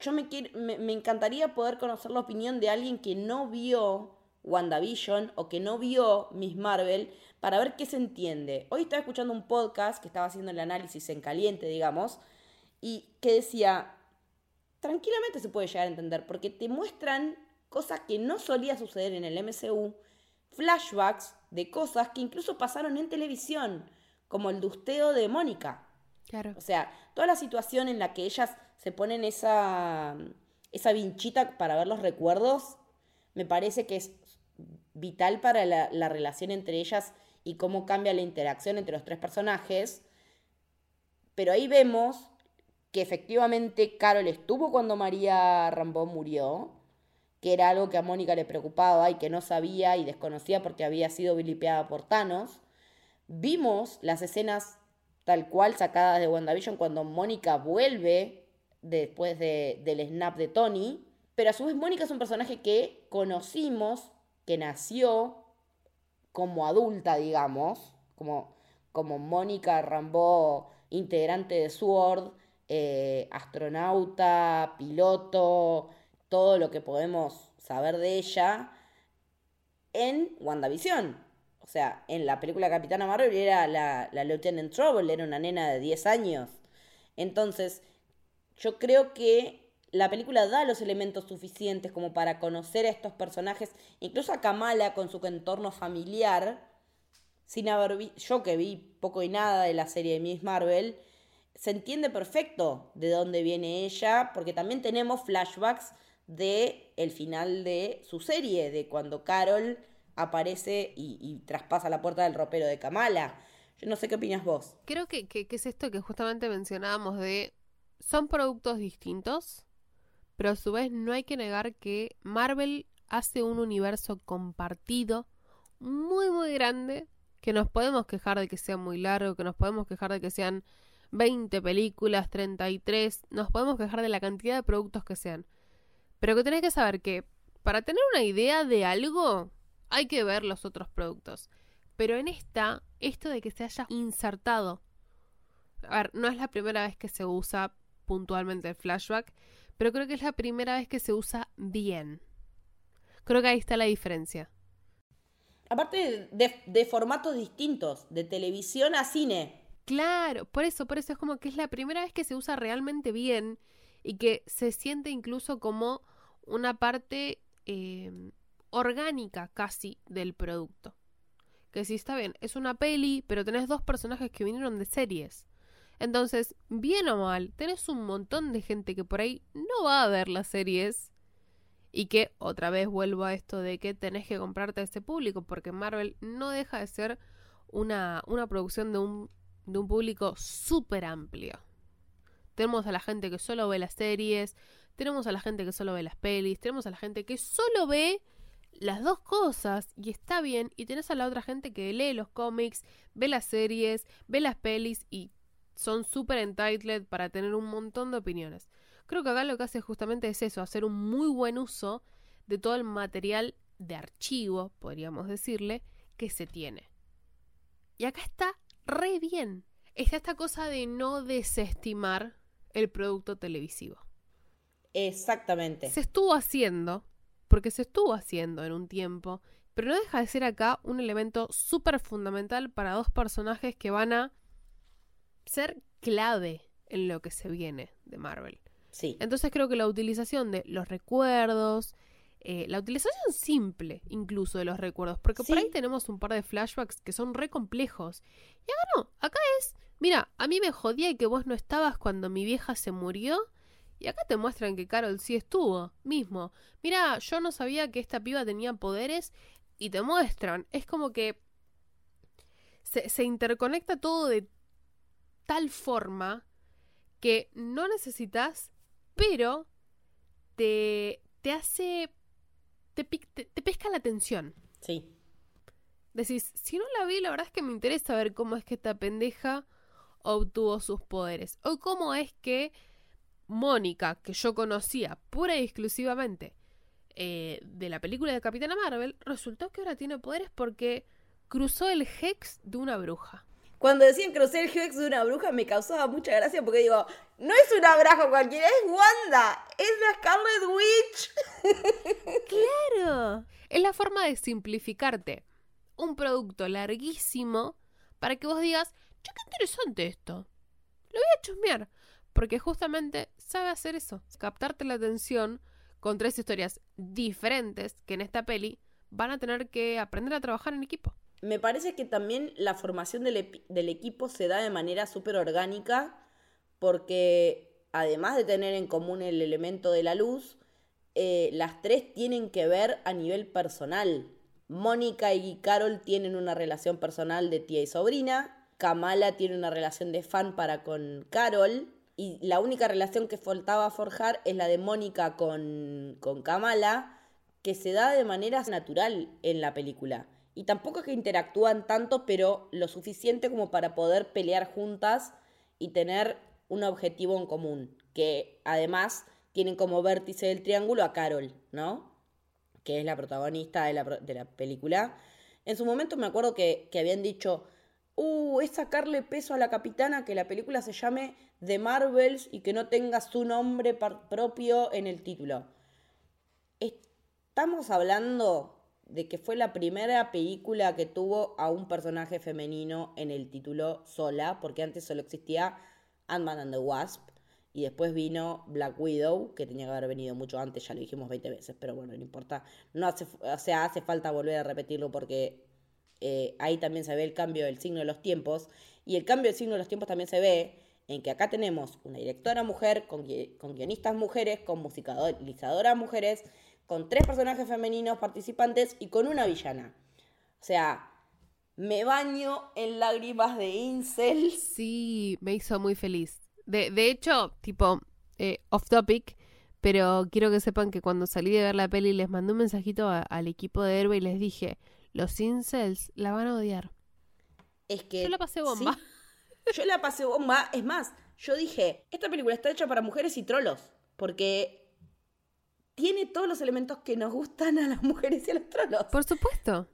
yo me, me, me encantaría poder conocer la opinión de alguien que no vio WandaVision o que no vio Miss Marvel para ver qué se entiende. Hoy estaba escuchando un podcast que estaba haciendo el análisis en caliente, digamos, y que decía, tranquilamente se puede llegar a entender, porque te muestran cosas que no solía suceder en el MCU, flashbacks de cosas que incluso pasaron en televisión, como el dusteo de Mónica. Claro. O sea, toda la situación en la que ellas se ponen esa, esa vinchita para ver los recuerdos, me parece que es vital para la, la relación entre ellas y cómo cambia la interacción entre los tres personajes. Pero ahí vemos que efectivamente Carol estuvo cuando María Rambó murió, que era algo que a Mónica le preocupaba y que no sabía y desconocía porque había sido vilipeada por Thanos. Vimos las escenas tal cual sacadas de WandaVision cuando Mónica vuelve después de- del snap de Tony. Pero a su vez Mónica es un personaje que conocimos, que nació como adulta, digamos, como, como Mónica Rambó, integrante de SWORD, eh, astronauta, piloto, todo lo que podemos saber de ella en WandaVision. O sea, en la película Capitana Marvel era la, la Lieutenant Trouble, era una nena de 10 años. Entonces, yo creo que la película da los elementos suficientes como para conocer a estos personajes, incluso a Kamala con su entorno familiar, sin haber vi yo que vi poco y nada de la serie de Miss Marvel, se entiende perfecto de dónde viene ella, porque también tenemos flashbacks de el final de su serie, de cuando Carol aparece y, y traspasa la puerta del ropero de Kamala. Yo no sé qué opinas vos. Creo que, que- que es esto que justamente mencionábamos de... Son productos distintos, pero a su vez no hay que negar que Marvel hace un universo compartido muy, muy grande, que nos podemos quejar de que sea muy largo, que nos podemos quejar de que sean 20 películas, 33, nos podemos quejar de la cantidad de productos que sean. Pero que tenés que saber que para tener una idea de algo hay que ver los otros productos. Pero en esta, esto de que se haya insertado. A ver, no es la primera vez que se usa puntualmente el flashback, pero creo que es la primera vez que se usa bien. Creo que ahí está la diferencia. Aparte de, de formatos distintos, de televisión a cine. Claro, por eso, por eso es como que es la primera vez que se usa realmente bien y que se siente incluso como una parte eh, orgánica casi del producto. Que sí está bien, es una peli, pero tenés dos personajes que vinieron de series. Entonces, bien o mal, tenés un montón de gente que por ahí no va a ver las series y que otra vez vuelvo a esto de que tenés que comprarte a ese público, porque Marvel no deja de ser una, una producción de un, de un público súper amplio. Tenemos a la gente que solo ve las series, tenemos a la gente que solo ve las pelis, tenemos a la gente que solo ve las dos cosas y está bien, y tenés a la otra gente que lee los cómics, ve las series, ve las pelis y son súper entitled para tener un montón de opiniones. Creo que acá lo que hace justamente es eso, hacer un muy buen uso de todo el material de archivo, podríamos decirle, que se tiene. Y acá está re bien. Está esta cosa de no desestimar el producto televisivo. Exactamente. Se estuvo haciendo, porque se estuvo haciendo en un tiempo, pero no deja de ser acá un elemento súper fundamental para dos personajes que van a ser clave en lo que se viene de Marvel. Sí. Entonces creo que la utilización de los recuerdos, eh, la utilización simple incluso de los recuerdos, porque por ahí tenemos un par de flashbacks que son re complejos. Y acá no, acá es, mira, a mí me jodía que vos no estabas cuando mi vieja se murió. Y acá te muestran que Carol sí estuvo, mismo. Mira, yo no sabía que esta piba tenía poderes y te muestran. Es como que se, se interconecta todo de tal forma que no necesitas, pero te, te hace, te, te, te pesca la atención. Sí. Decís, si no la vi, la verdad es que me interesa ver cómo es que esta pendeja obtuvo sus poderes. O cómo es que Mónica, que yo conocía pura y exclusivamente eh, de la película de Capitana Marvel, resultó que ahora tiene poderes porque cruzó el Hex de una bruja. Cuando decían crucé el Hex de una bruja me causaba mucha gracia porque digo, no es una bruja cualquiera, es Wanda, es la Scarlet Witch. ¡Claro! Es la forma de simplificarte un producto larguísimo para que vos digas, che, qué interesante esto. Lo voy a chusmear. Porque justamente sabe hacer eso, captarte la atención con tres historias diferentes que en esta peli van a tener que aprender a trabajar en equipo. Me parece que también la formación del, equipo se da de manera súper orgánica porque además de tener en común el elemento de la luz, eh, las tres tienen que ver a nivel personal. Mónica y Carol tienen una relación personal de tía y sobrina. Kamala tiene una relación de fan para con Carol. Y la única relación que faltaba forjar es la de Mónica con, con Kamala, que se da de manera natural en la película. Y tampoco es que interactúan tanto, pero lo suficiente como para poder pelear juntas y tener un objetivo en común. Que además tienen como vértice del triángulo a Carol, ¿no? Que es la protagonista de la, de la película. En su momento me acuerdo que, que habían dicho, uh, es sacarle peso a la capitana que la película se llame The Marvels y que no tenga su nombre propio en el título. Estamos hablando de que fue la primera película que tuvo a un personaje femenino en el título sola, porque antes solo existía Ant-Man and the Wasp, y después vino Black Widow, que tenía que haber venido mucho antes, ya lo dijimos 20 veces, pero bueno, no importa. No hace, o sea, hace falta volver a repetirlo porque eh, ahí también se ve el cambio del signo de los tiempos, y el cambio del signo de los tiempos también se ve en que acá tenemos una directora mujer, con, con guionistas mujeres, con musicalizadoras mujeres, con tres personajes femeninos participantes y con una villana. O sea, me baño en lágrimas de incel. Sí, me hizo muy feliz. De, de hecho, tipo, eh, off topic, pero quiero que sepan que cuando salí de ver la peli les mandé un mensajito a- al equipo de Herbe y les dije, los incels la van a odiar. Es que. Yo la pasé bomba. sí, yo la pasé bomba. Es más, yo dije, esta película está hecha para mujeres y trolos. Porque tiene todos los elementos que nos gustan a las mujeres y a los trolos. Por supuesto.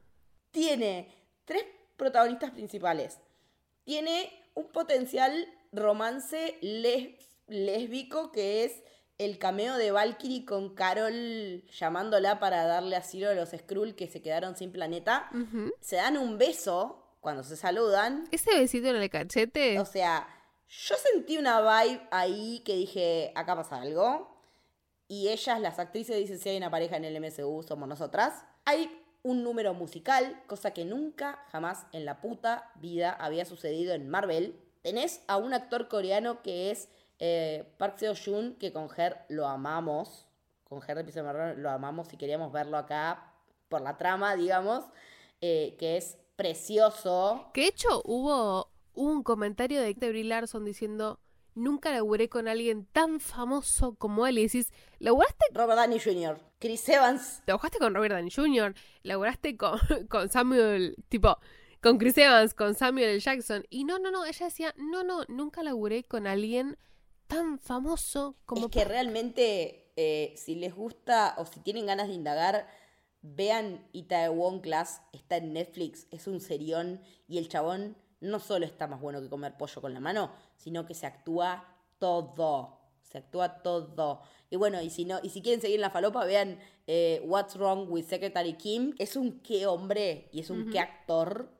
Tiene tres protagonistas principales. Tiene un potencial romance les- lésbico que es el cameo de Valkyrie con Carol llamándola para darle asilo a los Skrull que se quedaron sin planeta. Se dan un beso cuando se saludan. Ese besito en el cachete. O sea, yo sentí una vibe ahí que dije, acá pasa algo. Y ellas, las actrices, dicen, si hay una pareja en el MCU, somos nosotras. Hay un número musical, cosa que nunca, jamás en la puta vida había sucedido en Marvel. Tenés a un actor coreano que es eh, Park Seo-joon, que con Her lo amamos. Con Her de Piso Marrón lo amamos y queríamos verlo acá por la trama, digamos. eh, que es precioso. Que de hecho hubo un comentario de Brie Larson diciendo, nunca laburé con alguien tan famoso como él. Y decís, ¿laburaste, Robert Downey Jr., Chris Evans, trabajaste con Robert Downey Jr., laburaste con, con Samuel, tipo, con Chris Evans, con Samuel L. Jackson? Y no, no, no, ella decía, no, no, nunca laburé con alguien tan famoso como... Es que realmente, eh, si les gusta o si tienen ganas de indagar, vean Itaewon Class, está en Netflix, es un serión y el chabón no solo está más bueno que comer pollo con la mano, sino que se actúa todo, se actúa todo. Y bueno, y si no, y si quieren seguir en la falopa, vean eh, What's Wrong with Secretary Kim, es un qué hombre y es un qué actor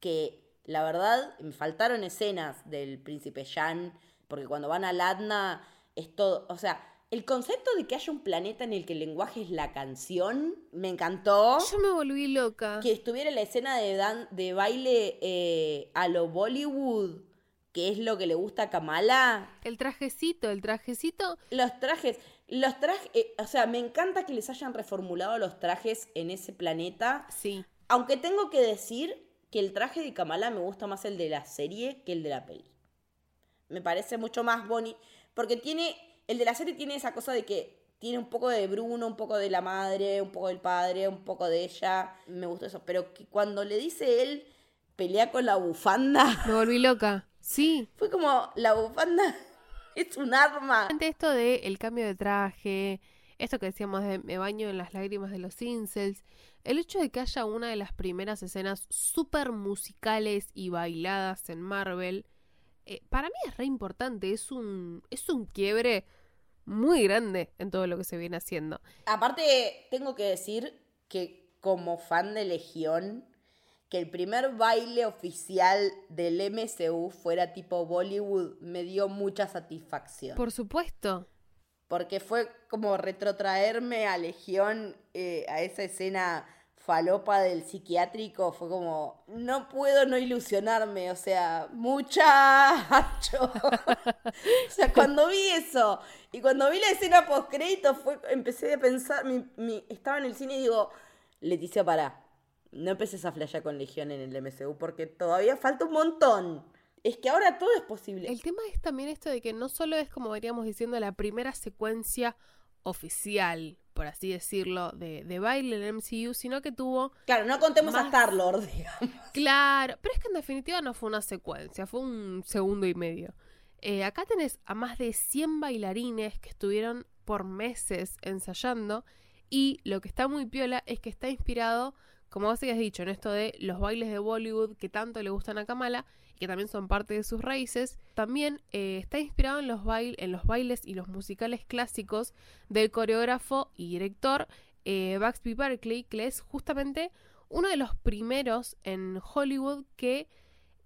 que la verdad me faltaron escenas del príncipe Jan, porque cuando van a Ladna es todo, o sea, el concepto de que haya un planeta en el que el lenguaje es la canción, me encantó. Yo me volví loca. Que estuviera la escena de, dan- de baile eh, a lo Bollywood, que es lo que le gusta a Kamala. El trajecito, el trajecito... Los trajes, los trajes, eh, o sea, me encanta que les hayan reformulado los trajes en ese planeta. Sí. Aunque tengo que decir que el traje de Kamala me gusta más el de la serie que el de la peli. Me parece mucho más bonito. Porque tiene. El de la serie tiene esa cosa de que tiene un poco de Bruno, un poco de la madre, un poco del padre, un poco de ella. Me gustó eso. Pero que cuando le dice él pelea con la bufanda. Me volví loca. Sí. Fue como la bufanda es un arma. Ante esto de el cambio de traje, esto que decíamos de me baño en las lágrimas de los incels, el hecho de que haya una de las primeras escenas súper musicales y bailadas en Marvel, eh, para mí es re importante, es un, es un quiebre muy grande en todo lo que se viene haciendo. Aparte, tengo que decir que como fan de Legión, que el primer baile oficial del MCU fuera tipo Bollywood me dio mucha satisfacción. Por supuesto. Porque fue como retrotraerme a Legión, eh, a esa escena falopa del psiquiátrico, fue como, no puedo no ilusionarme, o sea, muchacho. o sea, cuando vi eso y cuando vi la escena post crédito, fue, empecé a pensar, mi, estaba en el cine y digo, Leticia, para, no empeces a flashear con Legión en el MCU porque todavía falta un montón. Es que ahora todo es posible. El tema es también esto de que no solo es, como veníamos diciendo, la primera secuencia oficial, por así decirlo, de, de baile en el MCU, sino que tuvo Claro, no contemos a Star-Lord, digamos. Claro, pero es que en definitiva no fue una secuencia, fue un segundo y medio. Eh, acá tenés a más de 100 bailarines que estuvieron por meses ensayando y lo que está muy piola es que está inspirado, como vos habías dicho, en esto de los bailes de Bollywood que tanto le gustan a Kamala que también son parte de sus raíces. También eh, está inspirado en los, en los bailes y los musicales clásicos del coreógrafo y director eh, Baxby Berkeley, que es justamente uno de los primeros en Hollywood que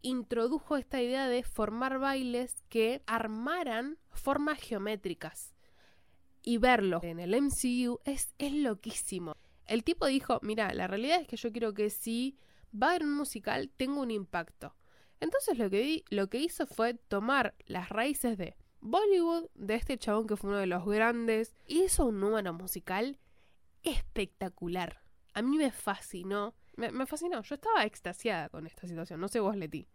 introdujo esta idea de formar bailes que armaran formas geométricas. Y verlo en el MCU es, es loquísimo. El tipo dijo, mira, la realidad es que yo quiero que si va a haber un musical tenga un impacto. Entonces lo que, lo que hizo fue tomar las raíces de Bollywood, de este chabón que fue uno de los grandes, y hizo un número musical espectacular. A mí me fascinó. Me, me fascinó. Yo estaba extasiada con esta situación. No sé vos, Leti.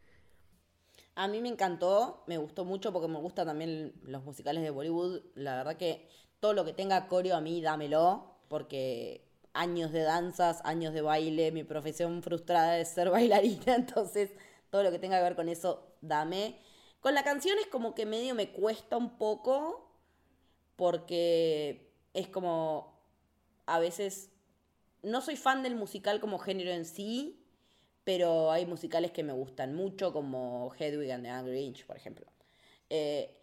A mí me encantó, me gustó mucho porque me gustan también los musicales de Bollywood. La verdad que todo lo que tenga coreo a mí, dámelo, porque años de danzas, años de baile, mi profesión frustrada es ser bailarina, entonces todo lo que tenga que ver con eso, dame. Con la canción es como que medio me cuesta un poco, porque es como, a veces, no soy fan del musical como género en sí, pero hay musicales que me gustan mucho, como Hedwig and the Angry Inch, por ejemplo. Eh,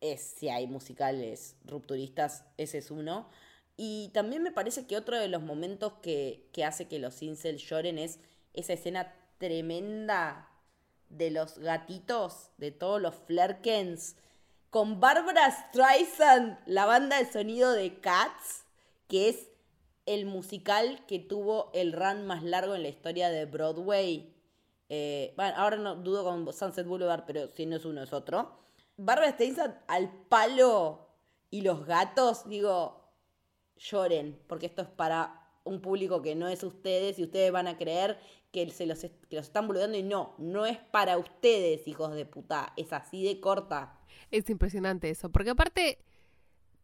es, si hay musicales rupturistas, ese es uno. Y también me parece que otro de los momentos que, que hace que los incels lloren es esa escena tremenda de los gatitos, de todos los flerkens, con Barbara Streisand, la banda de sonido de Cats, que es el musical que tuvo el run más largo en la historia de Broadway. Eh, bueno, ahora no dudo con Sunset Boulevard, pero si no es uno es otro. Barbara Streisand al palo y los gatos, digo, lloren, porque esto es para un público que no es ustedes y ustedes van a creer que, se los, que están boludeando y no, no es para ustedes, hijos de puta, es así de corta. Es impresionante eso. Porque aparte,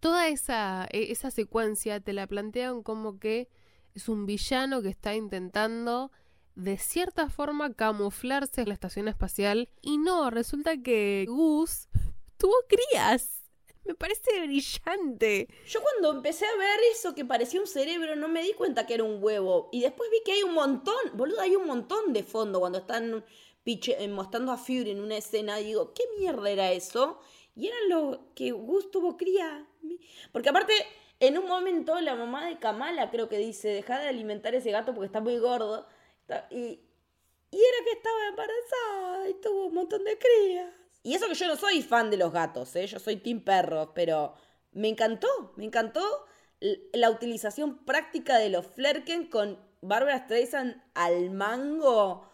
toda esa, e- esa secuencia te la plantean como que es un villano que está intentando de cierta forma camuflarse en la estación espacial. Y no, resulta que Gus tuvo crías. Me parece brillante. Yo cuando empecé a ver eso que parecía un cerebro, no me di cuenta que era un huevo. Y después vi que hay un montón, boludo, hay un montón de fondo cuando están eh, mostrando a Fury en una escena. Digo, ¿qué mierda era eso? Y eran los que Gus tuvo cría. Porque aparte, en un momento la mamá de Kamala creo que dice, deja de alimentar ese gato porque está muy gordo. Y, y era que estaba embarazada y tuvo un montón de crías. Y eso que yo no soy fan de los gatos, ¿eh? yo soy team perros, pero me encantó, me encantó la utilización práctica de los Flerken con Barbara Streisand al mango.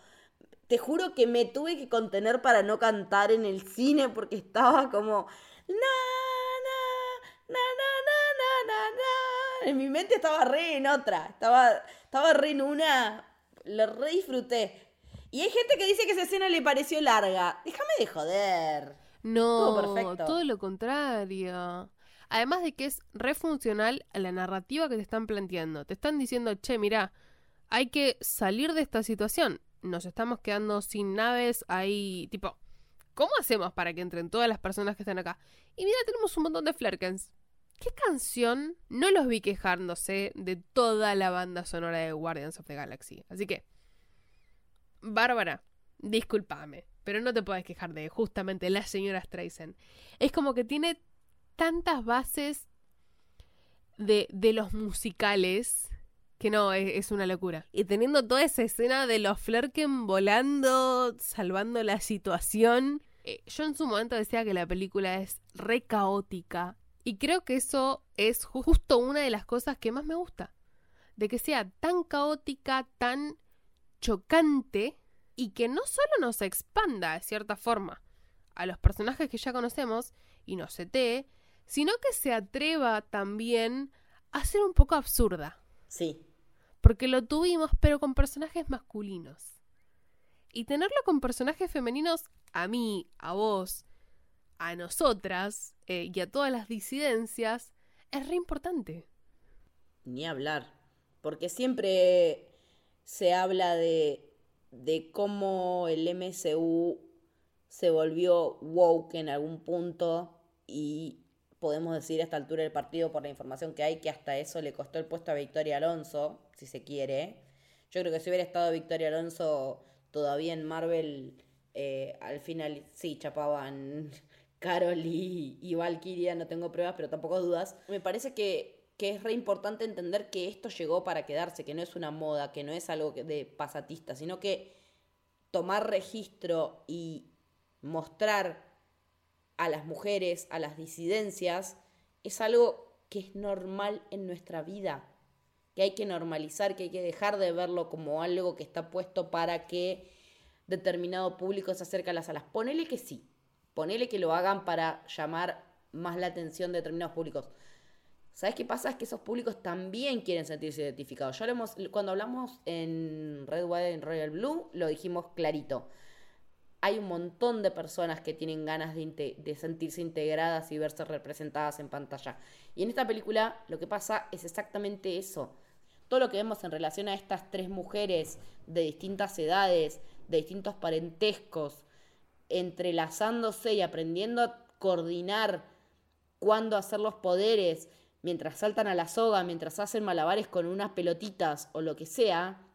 Te juro que me tuve que contener para no cantar en el cine porque estaba como... Na, na, na, na, na, na, na. En mi mente estaba re en otra, estaba, estaba re en una... Lo re disfruté. Y hay gente que dice que esa escena le pareció larga. Déjame de joder. No, Todo perfecto. todo lo contrario. Además de que es refuncional a la narrativa que te están planteando. Te están diciendo, che, mira, hay que salir de esta situación. nos estamos quedando sin naves, hay tipo, ¿cómo hacemos para que entren todas las personas que están acá? Y mira, tenemos un montón de Flerkens. ¿Qué canción no los vi quejándose de toda la banda sonora de Guardians of the Galaxy? Así que, Bárbara, discúlpame, pero no te puedes quejar de justamente la señora Streisand. Es como que tiene tantas bases de, de los musicales que no, es, es, una locura. Y teniendo toda esa escena de los Flerken volando, salvando la situación. Eh, yo en su momento decía que la película es re caótica. Y creo que eso es justo una de las cosas que más me gusta. De que sea tan caótica, tan chocante y que no solo nos expanda de cierta forma a los personajes que ya conocemos y nos setee, sino que se atreva también a ser un poco absurda. Sí. Porque lo tuvimos, pero con personajes masculinos. Y tenerlo con personajes femeninos, a mí, a vos, a nosotras eh, y a todas las disidencias, es re importante. Ni hablar. Porque siempre se habla de, de cómo el MCU se volvió woke en algún punto y podemos decir a esta altura del partido por la información que hay que hasta eso le costó el puesto a Victoria Alonso, si se quiere. Yo creo que si hubiera estado Victoria Alonso todavía en Marvel, eh, al final sí chapaban Carol y, y Valkyria, no tengo pruebas, pero tampoco dudas. Me parece que, que es re importante entender que esto llegó para quedarse, que no es una moda, que no es algo de pasatista, sino que tomar registro y mostrar a las mujeres, a las disidencias, es algo que es normal en nuestra vida, que hay que normalizar, que hay que dejar de verlo como algo que está puesto para que determinado público se acerque a las salas. Ponele que sí, ponele que lo hagan para llamar más la atención de determinados públicos. ¿Sabes qué pasa? Es que esos públicos también quieren sentirse identificados. Ya lo hemos, cuando hablamos en Red, White y Royal Blue, lo dijimos clarito hay un montón de personas que tienen ganas de, sentirse integradas y verse representadas en pantalla. Y en esta película lo que pasa es exactamente eso. Todo lo que vemos en relación a estas tres mujeres de distintas edades, de distintos parentescos, entrelazándose y aprendiendo a coordinar cuándo hacer los poderes, mientras saltan a la soga, mientras hacen malabares con unas pelotitas o lo que sea,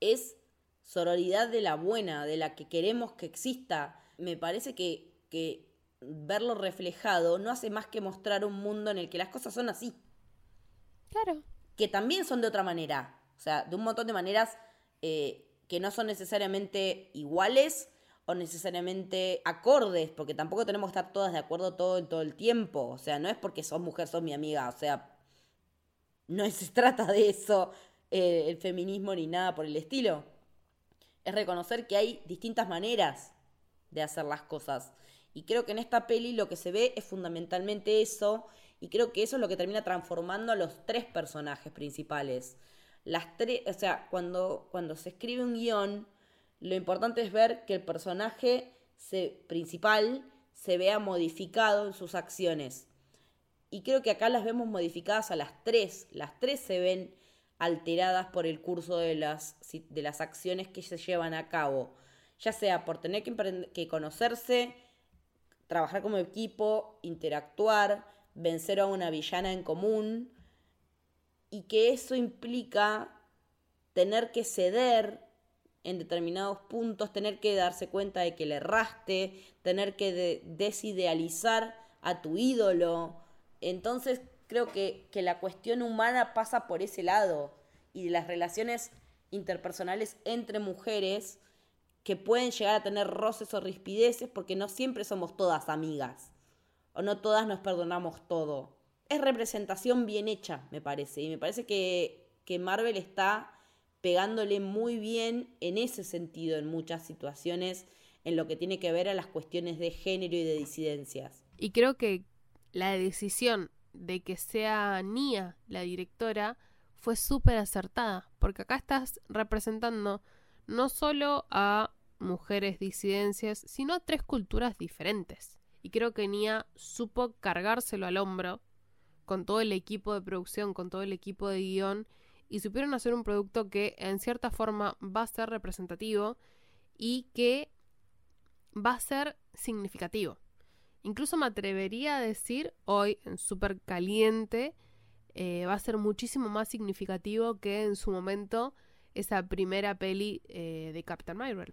es sororidad de la buena, de la que queremos que exista, me parece que, que verlo reflejado no hace más que mostrar un mundo en el que las cosas son así. Claro. Que también son de otra manera. O sea, de un montón de maneras eh, que no son necesariamente iguales o necesariamente acordes, porque tampoco tenemos que estar todas de acuerdo todo todo el tiempo. O sea, no es porque sos mujer, sos mi amiga. O sea, no se trata de eso eh, el feminismo ni nada por el estilo es reconocer que hay distintas maneras de hacer las cosas. Y creo que en esta peli lo que se ve es fundamentalmente eso, y creo que eso es lo que termina transformando a los tres personajes principales. Las tres, o sea, cuando, cuando se escribe un guion, lo importante es ver que el personaje principal se vea modificado en sus acciones. Y creo que acá las vemos modificadas a las tres. Las tres se ven alteradas por el curso de las, de las acciones que se llevan a cabo, ya sea por tener que, que conocerse, trabajar como equipo, interactuar, vencer a una villana en común, y que eso implica tener que ceder en determinados puntos, tener que darse cuenta de que le erraste, tener que desidealizar a tu ídolo. Entonces creo que, la cuestión humana pasa por ese lado y las relaciones interpersonales entre mujeres que pueden llegar a tener roces o rispideces porque no siempre somos todas amigas o no todas nos perdonamos todo. Es representación bien hecha, me parece, y me parece que, que Marvel está pegándole muy bien en ese sentido en muchas situaciones en lo que tiene que ver a las cuestiones de género y de disidencias. Y creo que la decisión de que sea Nia la directora fue súper acertada, porque acá estás representando no solo a mujeres disidencias, sino a tres culturas diferentes. Y creo que Nia supo cargárselo al hombro con todo el equipo de producción, con todo el equipo de guion y supieron hacer un producto que en cierta forma va a ser representativo y que va a ser significativo. Incluso me atrevería a decir hoy en Super Caliente eh, va a ser muchísimo más significativo que en su momento esa primera peli eh, de Captain Marvel.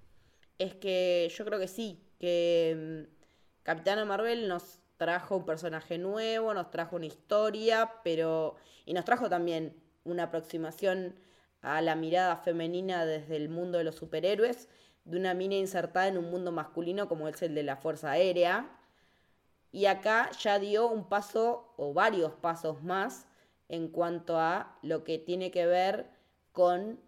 Es que yo creo que sí, que mm, Capitana Marvel nos trajo un personaje nuevo, nos trajo una historia, pero. y nos trajo también una aproximación a la mirada femenina desde el mundo de los superhéroes, de una mina insertada en un mundo masculino como es el de la Fuerza Aérea. Y acá ya dio un paso o varios pasos más en cuanto a lo que tiene que ver con,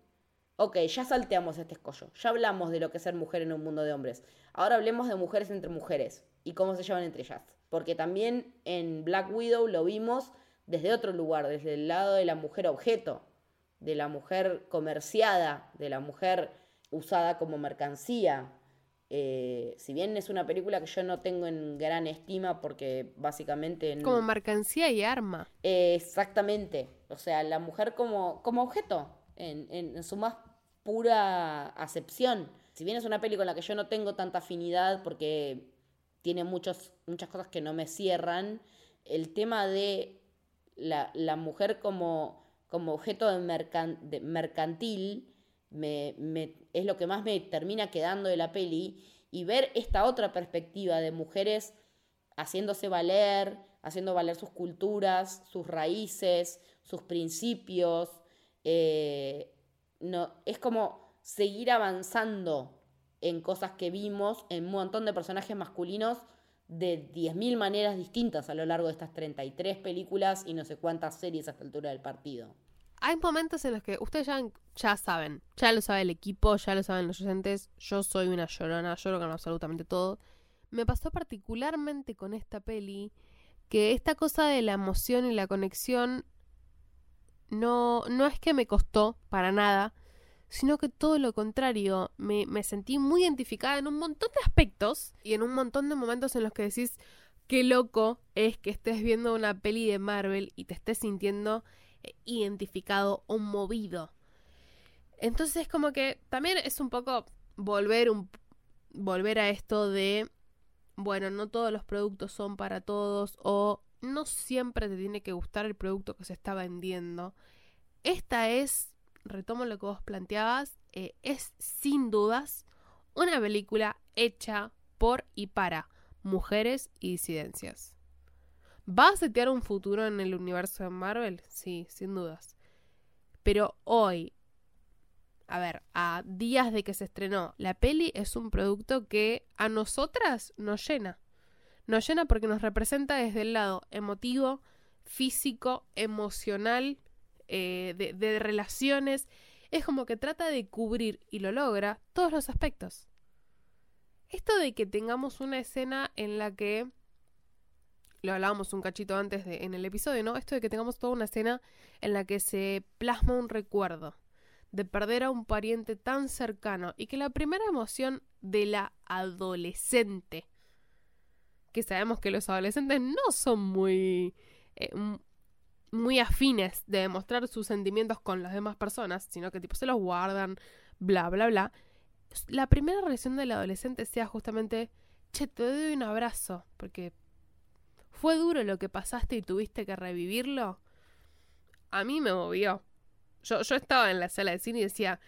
ok, ya salteamos este escollo, ya hablamos de lo que es ser mujer en un mundo de hombres, ahora hablemos de mujeres entre mujeres y cómo se llevan entre ellas. Porque también en Black Widow lo vimos desde otro lugar, desde el lado de la mujer objeto, de la mujer comerciada, de la mujer usada como mercancía. Eh, si bien es una película que yo no tengo en gran estima porque básicamente... Como mercancía y arma. Eh, exactamente. O sea, la mujer como, como objeto, en, en, su más pura acepción. Si bien es una película con la que yo no tengo tanta afinidad porque tiene muchos, muchas cosas que no me cierran, el tema de la, la mujer como, como objeto de, mercantil me, me, es lo que más me termina quedando de la peli y ver esta otra perspectiva de mujeres haciéndose valer, haciendo valer sus culturas, sus raíces, sus principios. Eh, no, es como seguir avanzando en cosas que vimos en un montón de personajes masculinos de 10.000 maneras distintas a lo largo de estas 33 películas y no sé cuántas series a esta altura del partido. Hay momentos en los que ustedes ya, ya saben, ya lo sabe el equipo, ya lo saben los oyentes, yo soy una llorona, lloro con absolutamente todo. Me pasó particularmente con esta peli que esta cosa de la emoción y la conexión no, no es que me costó para nada, sino que todo lo contrario, me, me sentí muy identificada en un montón de aspectos y en un montón de momentos en los que decís, qué loco es que estés viendo una peli de Marvel y te estés sintiendo eh, identificado o movido. Entonces es como que también es un poco volver un volver a esto de bueno, no todos los productos son para todos o no siempre te tiene que gustar el producto que se está vendiendo. Esta es retomo lo que vos planteabas, eh, es sin dudas una película hecha por y para mujeres y disidencias. ¿Va a setear un futuro en el universo de Marvel? Sí, sin dudas. Pero hoy, a ver, a días de que se estrenó, la peli es un producto que a nosotras nos llena. Nos llena porque nos representa desde el lado emotivo, físico, emocional, eh, de, relaciones. Es como que trata de cubrir y lo logra todos los aspectos. Esto de que tengamos una escena en la que lo hablábamos un cachito antes de, en el episodio, ¿no? Esto de que tengamos toda una escena en la que se plasma un recuerdo de perder a un pariente tan cercano y que la primera emoción de la adolescente, que sabemos que los adolescentes no son muy, eh, muy afines de demostrar sus sentimientos con las demás personas, sino que tipo se los guardan, bla, bla, bla. La primera reacción del adolescente sea justamente, che, te doy un abrazo, porque fue duro lo que pasaste y tuviste que revivirlo. A mí me movió. Yo, yo estaba en la sala de cine y decía,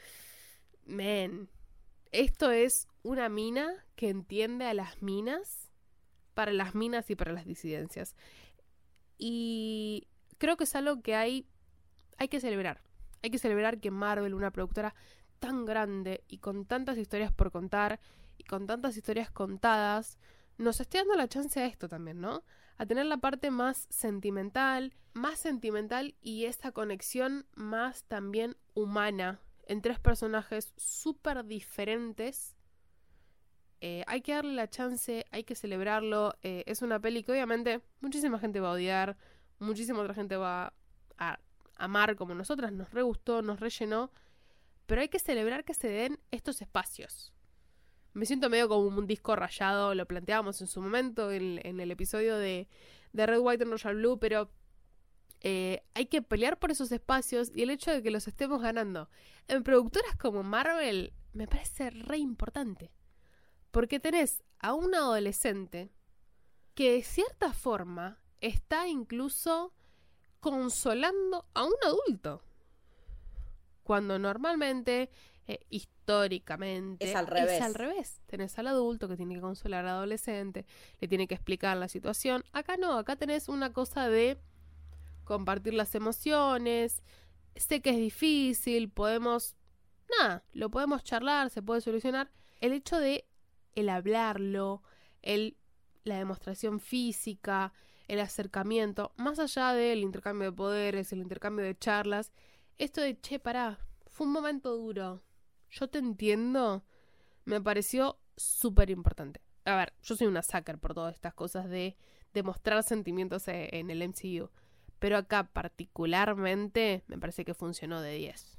men, esto es una mina que entiende a las minas para las minas y para las disidencias. Y creo que es algo que hay, hay que celebrar. Hay que celebrar que Marvel, una productora tan grande y con tantas historias por contar y con tantas historias contadas, nos esté dando la chance a esto también, ¿no? A tener la parte más sentimental, más sentimental y esta conexión más también humana en tres personajes súper diferentes. Eh, hay que darle la chance, hay que celebrarlo. Eh, es una peli que obviamente muchísima gente va a odiar, muchísima otra gente va a amar como nosotras, nos re gustó, nos rellenó, pero hay que celebrar que se den estos espacios. Me siento medio como un disco rayado, lo planteábamos en su momento en, el episodio de, de Red, White and Royal Blue, pero eh, hay que pelear por esos espacios y el hecho de que los estemos ganando en productoras como Marvel me parece re importante. Porque tenés a un adolescente que de cierta forma está incluso consolando a un adulto. Cuando normalmente, eh, históricamente, Es al revés. Es al revés. Tenés al adulto que tiene que consolar al adolescente, le tiene que explicar la situación. Acá no, acá tenés una cosa de compartir las emociones. Sé que es difícil, podemos... Nada, lo podemos charlar, se puede solucionar. El hecho de el hablarlo, el, la demostración física, el acercamiento, más allá del intercambio de poderes, el intercambio de charlas, esto de, che, pará, fue un momento duro, yo te entiendo, me pareció súper importante. A ver, yo soy una sucker por todas estas cosas de demostrar sentimientos e- en el MCU, pero acá particularmente me parece que funcionó de 10.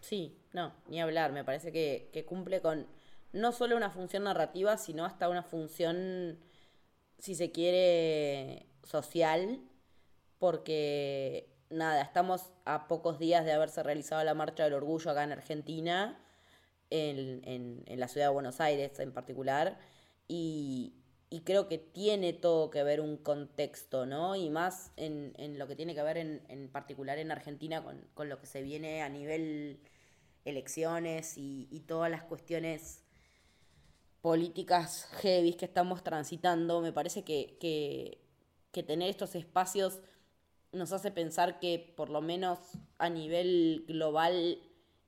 Sí, no, ni hablar. Me parece que, que cumple con no solo una función narrativa, sino hasta una función, si se quiere, social, porque nada, estamos a pocos días de haberse realizado la Marcha del Orgullo acá en Argentina, en, en- en la ciudad de Buenos Aires en particular, y, y creo que tiene todo que ver un contexto, ¿no? Y más en, en lo que tiene que ver en, particular en Argentina con, con lo que se viene a nivel elecciones y, y todas las cuestiones políticas heavy que estamos transitando, me parece que, que, que tener estos espacios nos hace pensar que por lo menos a nivel global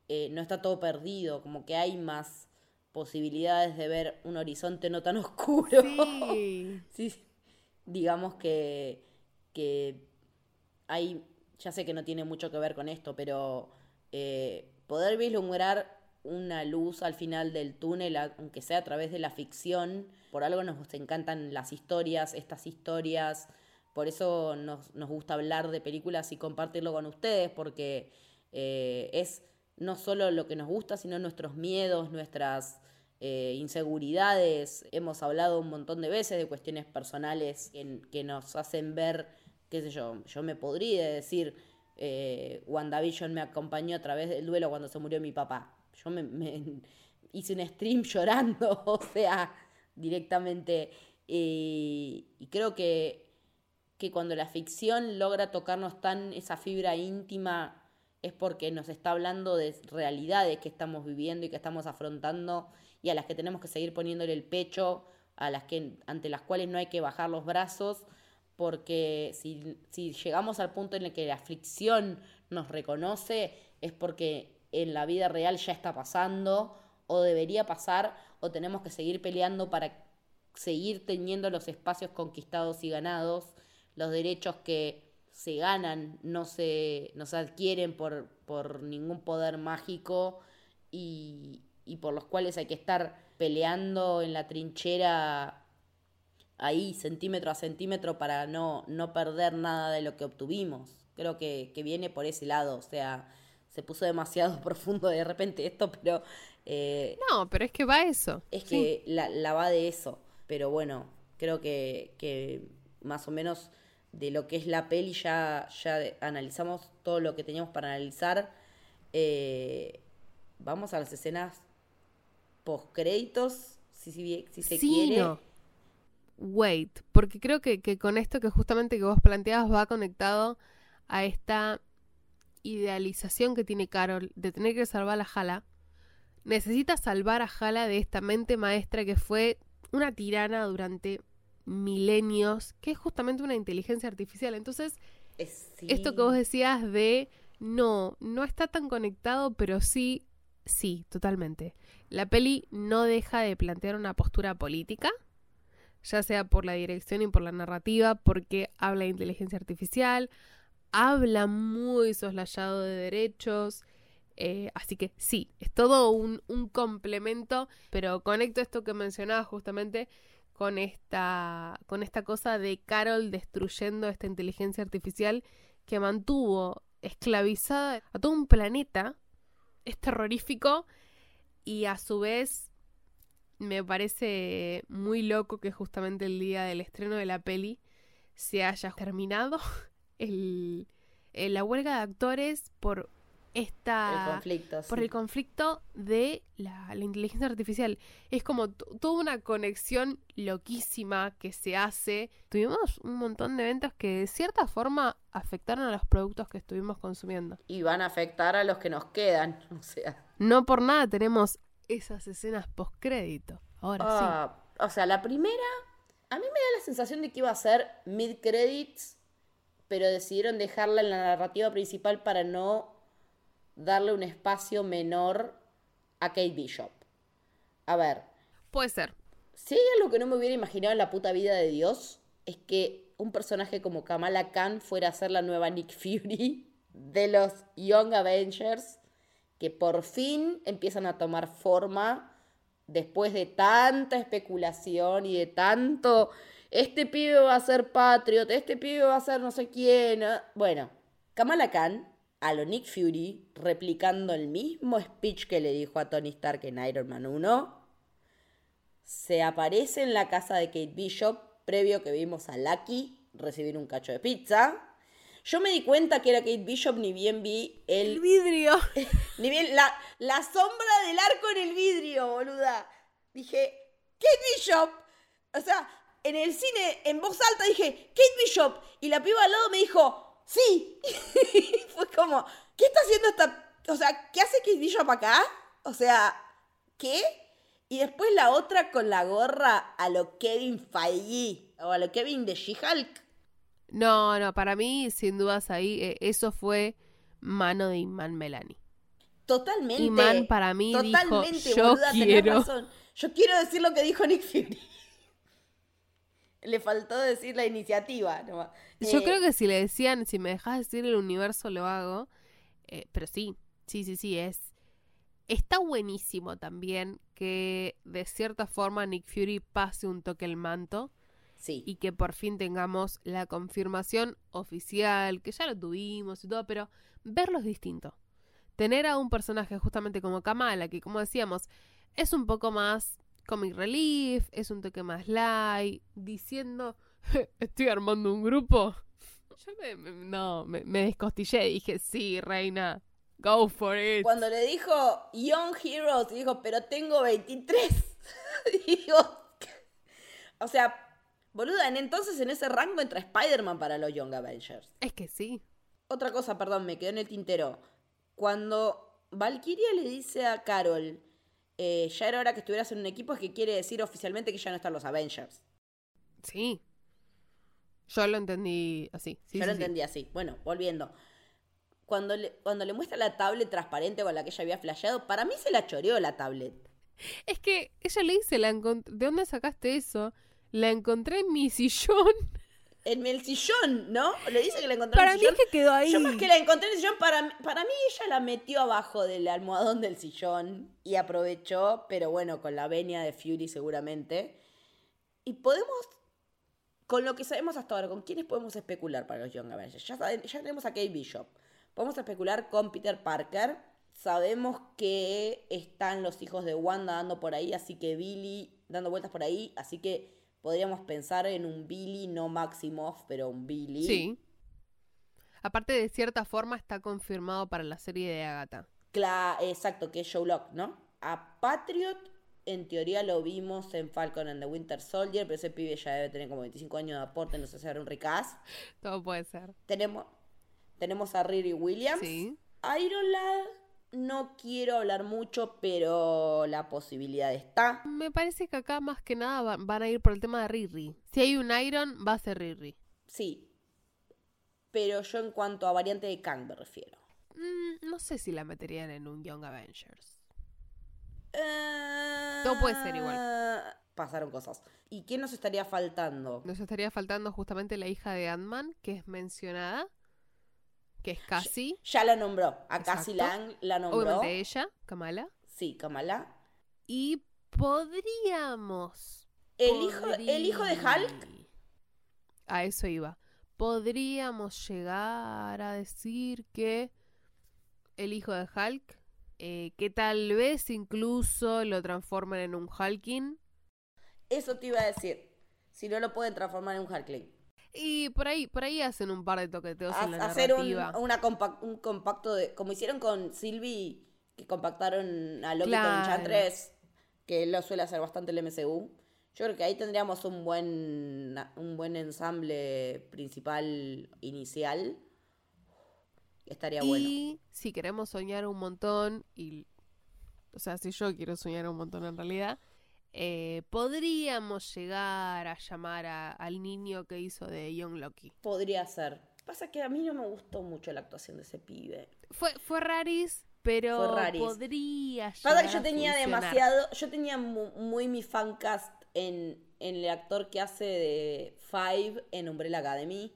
eh, no está todo perdido, como que hay más posibilidades de ver un horizonte no tan oscuro. Sí. Sí, digamos que, que hay, ya sé que no tiene mucho que ver con esto, pero eh, poder vislumbrar una luz al final del túnel, aunque sea a través de la ficción, por algo nos encantan las historias, estas historias, por eso nos, nos gusta hablar de películas y compartirlo con ustedes, porque eh, es no solo lo que nos gusta, sino nuestros miedos, nuestras eh, inseguridades. Hemos hablado un montón de veces de cuestiones personales que, que nos hacen ver, qué sé yo, yo me podría decir, eh, WandaVision me acompañó a través del duelo cuando se murió mi papá. Yo me, hice un stream llorando, o sea, directamente. eh, y creo que que cuando la ficción logra tocarnos tan esa fibra íntima es porque nos está hablando de realidades que estamos viviendo y que estamos afrontando y a las que tenemos que seguir poniéndole el pecho, a las que ante las cuales no hay que bajar los brazos, porque si, si llegamos al punto en el que la aflicción nos reconoce es porque en la vida real ya está pasando o debería pasar o tenemos que seguir peleando para seguir teniendo los espacios conquistados y ganados, los derechos que se ganan no se, no se adquieren por, por ningún poder mágico y, y por los cuales hay que estar peleando en la trinchera ahí centímetro a centímetro para no, no perder nada de lo que obtuvimos. Creo que, que viene por ese lado, o sea, se puso demasiado profundo de repente esto, pero eh, No, pero es que va eso. es Sí. que la, la va de eso. Pero bueno, creo que, que más o menos de lo que es la peli ya, ya analizamos todo lo que teníamos para analizar. Eh, vamos a las escenas post-créditos, si, si, si se Sí, quiere. no. Wait, porque creo que, que con esto que justamente que vos planteabas va conectado a esta idealización que tiene Carol de tener que salvar a Hala. Necesita salvar a Hala de esta mente maestra que fue una tirana durante milenios, que es justamente una inteligencia artificial. Entonces, Es- sí. esto que vos decías de no, no está tan conectado, pero sí, sí, totalmente. La peli no deja de plantear una postura política, ya sea por la dirección y por la narrativa, porque habla de inteligencia artificial, habla muy soslayado de derechos. eh, así que sí, es todo un, complemento, pero conecto esto que mencionaba justamente con esta, con esta cosa de Carol destruyendo esta inteligencia artificial que mantuvo esclavizada a todo un planeta. Es terrorífico y a su vez me parece muy loco que justamente el día del estreno de la peli se haya terminado el, eh, la huelga de actores por esta el conflicto. por sí. el conflicto de la, la inteligencia artificial. Es como toda una conexión loquísima que se hace. Tuvimos un montón de eventos que de cierta forma afectaron a los productos que estuvimos consumiendo. Y van a afectar a los que nos quedan. O sea. No por nada tenemos esas escenas postcrédito. Ahora Ah, O sea, la primera. A mí me da la sensación de que iba a ser mid-credits. Pero decidieron dejarla en la narrativa principal para no darle un espacio menor a Kate Bishop. A ver. Puede ser. Si hay algo que no me hubiera imaginado en la puta vida de Dios, es que un personaje como Kamala Khan fuera a ser la nueva Nick Fury de los Young Avengers, que por fin empiezan a tomar forma después de tanta especulación y de tanto, este pibe va a ser Patriot, este pibe va a ser no sé quién. ah". Bueno, Kamala Khan, a lo Nick Fury, replicando el mismo speech que le dijo a Tony Stark en Iron Man 1, se aparece en la casa de Kate Bishop, previo que vimos a Lucky recibir un cacho de pizza. Yo me di cuenta que era Kate Bishop, ni bien vi El el. vidrio. Ni bien la, la sombra del arco en el vidrio, boluda. Dije, Kate Bishop. O sea, en el cine, en voz alta, dije, Kate Bishop. Y la piba al lado me dijo, sí. Fue como, ¿qué está haciendo esta. O sea, ¿qué hace Kate Bishop acá? O sea, ¿qué? Y después la otra con la gorra a lo Kevin Feige. O a lo Kevin de She-Hulk. No, no, para mí, sin dudas ahí, eh, eso fue mano de Iman Melani. Totalmente. Iman para mí dijo, Totalmente, "Yo boluda, quiero". razón. Yo quiero decir lo que dijo Nick Fury. Le faltó decir la iniciativa. nomás. Yo Eh, creo que si le decían, si me dejas decir el universo, lo hago. Eh, pero sí, sí, sí, sí, es. Está buenísimo también que de cierta forma Nick Fury pase un toque el manto Sí. y que por fin tengamos la confirmación oficial, que ya lo tuvimos y todo, pero verlo es distinto. Tener a un personaje justamente como Kamala, que como decíamos, es un poco más comic relief, es un toque más light, diciendo, estoy armando un grupo. Yo me, me- no, me, me descostillé, dije, sí, reina, go for it. Cuando le dijo Young Heroes, dijo, pero tengo 23. Digo, o sea, boluda, en entonces en ese rango entra Spider-Man para los Young Avengers. Es que sí. Otra cosa, perdón, me quedó en el tintero. Cuando Valkyria le dice a Carol, eh, ya era hora que estuvieras en un equipo, es que quiere decir oficialmente que ya no están los Avengers. Sí. Yo lo entendí así. Sí, Yo lo sí, entendí así. Bueno, volviendo. Cuando le, cuando le muestra la tablet transparente con la que ella había flasheado, para mí se la choreó la tablet. Es que ella le dice, la ¿de dónde sacaste eso? La encontré en mi sillón. En el sillón, ¿no? Le dice que la encontró Para en mí el es sillón. que quedó ahí. Yo más que la encontré en el sillón, para, para mí ella la metió abajo del almohadón del sillón y aprovechó, pero bueno, con la venia de Fury seguramente. Y podemos, con lo que sabemos hasta ahora, ¿con quiénes podemos especular para los Young Avengers? Ya, saben- ya tenemos a Kate Bishop. Podemos especular con Peter Parker. Sabemos que están los hijos de Wanda dando por ahí, así que Billy dando vueltas por ahí, así que podríamos pensar en un Billy, no Maximoff, pero un Billy. Sí. Aparte, de cierta forma, está confirmado para la serie de Agatha. Cla- exacto, que es Showlock, ¿no? A Patriot, en teoría lo vimos en Falcon and the Winter Soldier, pero ese pibe ya debe tener como 25 años de aporte, no sé si era un recast. Todo puede ser. Tenemos, tenemos a Riri Williams. Sí. Iron Lad, no quiero hablar mucho, pero la posibilidad está. Me parece que acá más que nada va- van a ir por el tema de Riri. Si hay un Iron, va a ser Riri. Sí. Pero yo en cuanto a variante de Kang me refiero. Mm, no sé si la meterían en un Young Avengers. Todo puede ser igual. Eh, Pasaron cosas. ¿Y quién nos estaría faltando? Nos estaría faltando justamente la hija de Ant-Man, que es mencionada, que es Cassie. Ya la nombró. A Cassie. Lang la nombró. Obviamente ella, Kamala. Sí, Kamala. Y podríamos. El hijo, el hijo de Hulk. A eso iba. Podríamos llegar a decir que el hijo de Hulk, eh, que tal vez incluso lo transformen en un Hulking. Eso te iba a decir. Si no lo pueden transformar en un Hulkling. Y por ahí, por ahí hacen un par de toqueteos en la Ha- hacer un, narrativa. una compa- un compacto de. Como hicieron con Sylvie, que compactaron a Loki Claro. con Enchantress, que lo suele hacer bastante el MCU. Yo creo que ahí tendríamos un buen, un buen ensamble principal inicial. Estaría bueno. Y si queremos soñar un montón, y o sea, si yo quiero soñar un montón en realidad, eh, podríamos llegar a llamar a- al niño que hizo de Young Loki. Podría ser. Pasa que a mí no me gustó mucho la actuación de ese pibe. Fue, fue raris, pero Fue podría Pasa que llegar yo tenía funcionar. demasiado. Yo tenía mu- muy, mi fancast en, en el actor que hace de Five en Umbrella Academy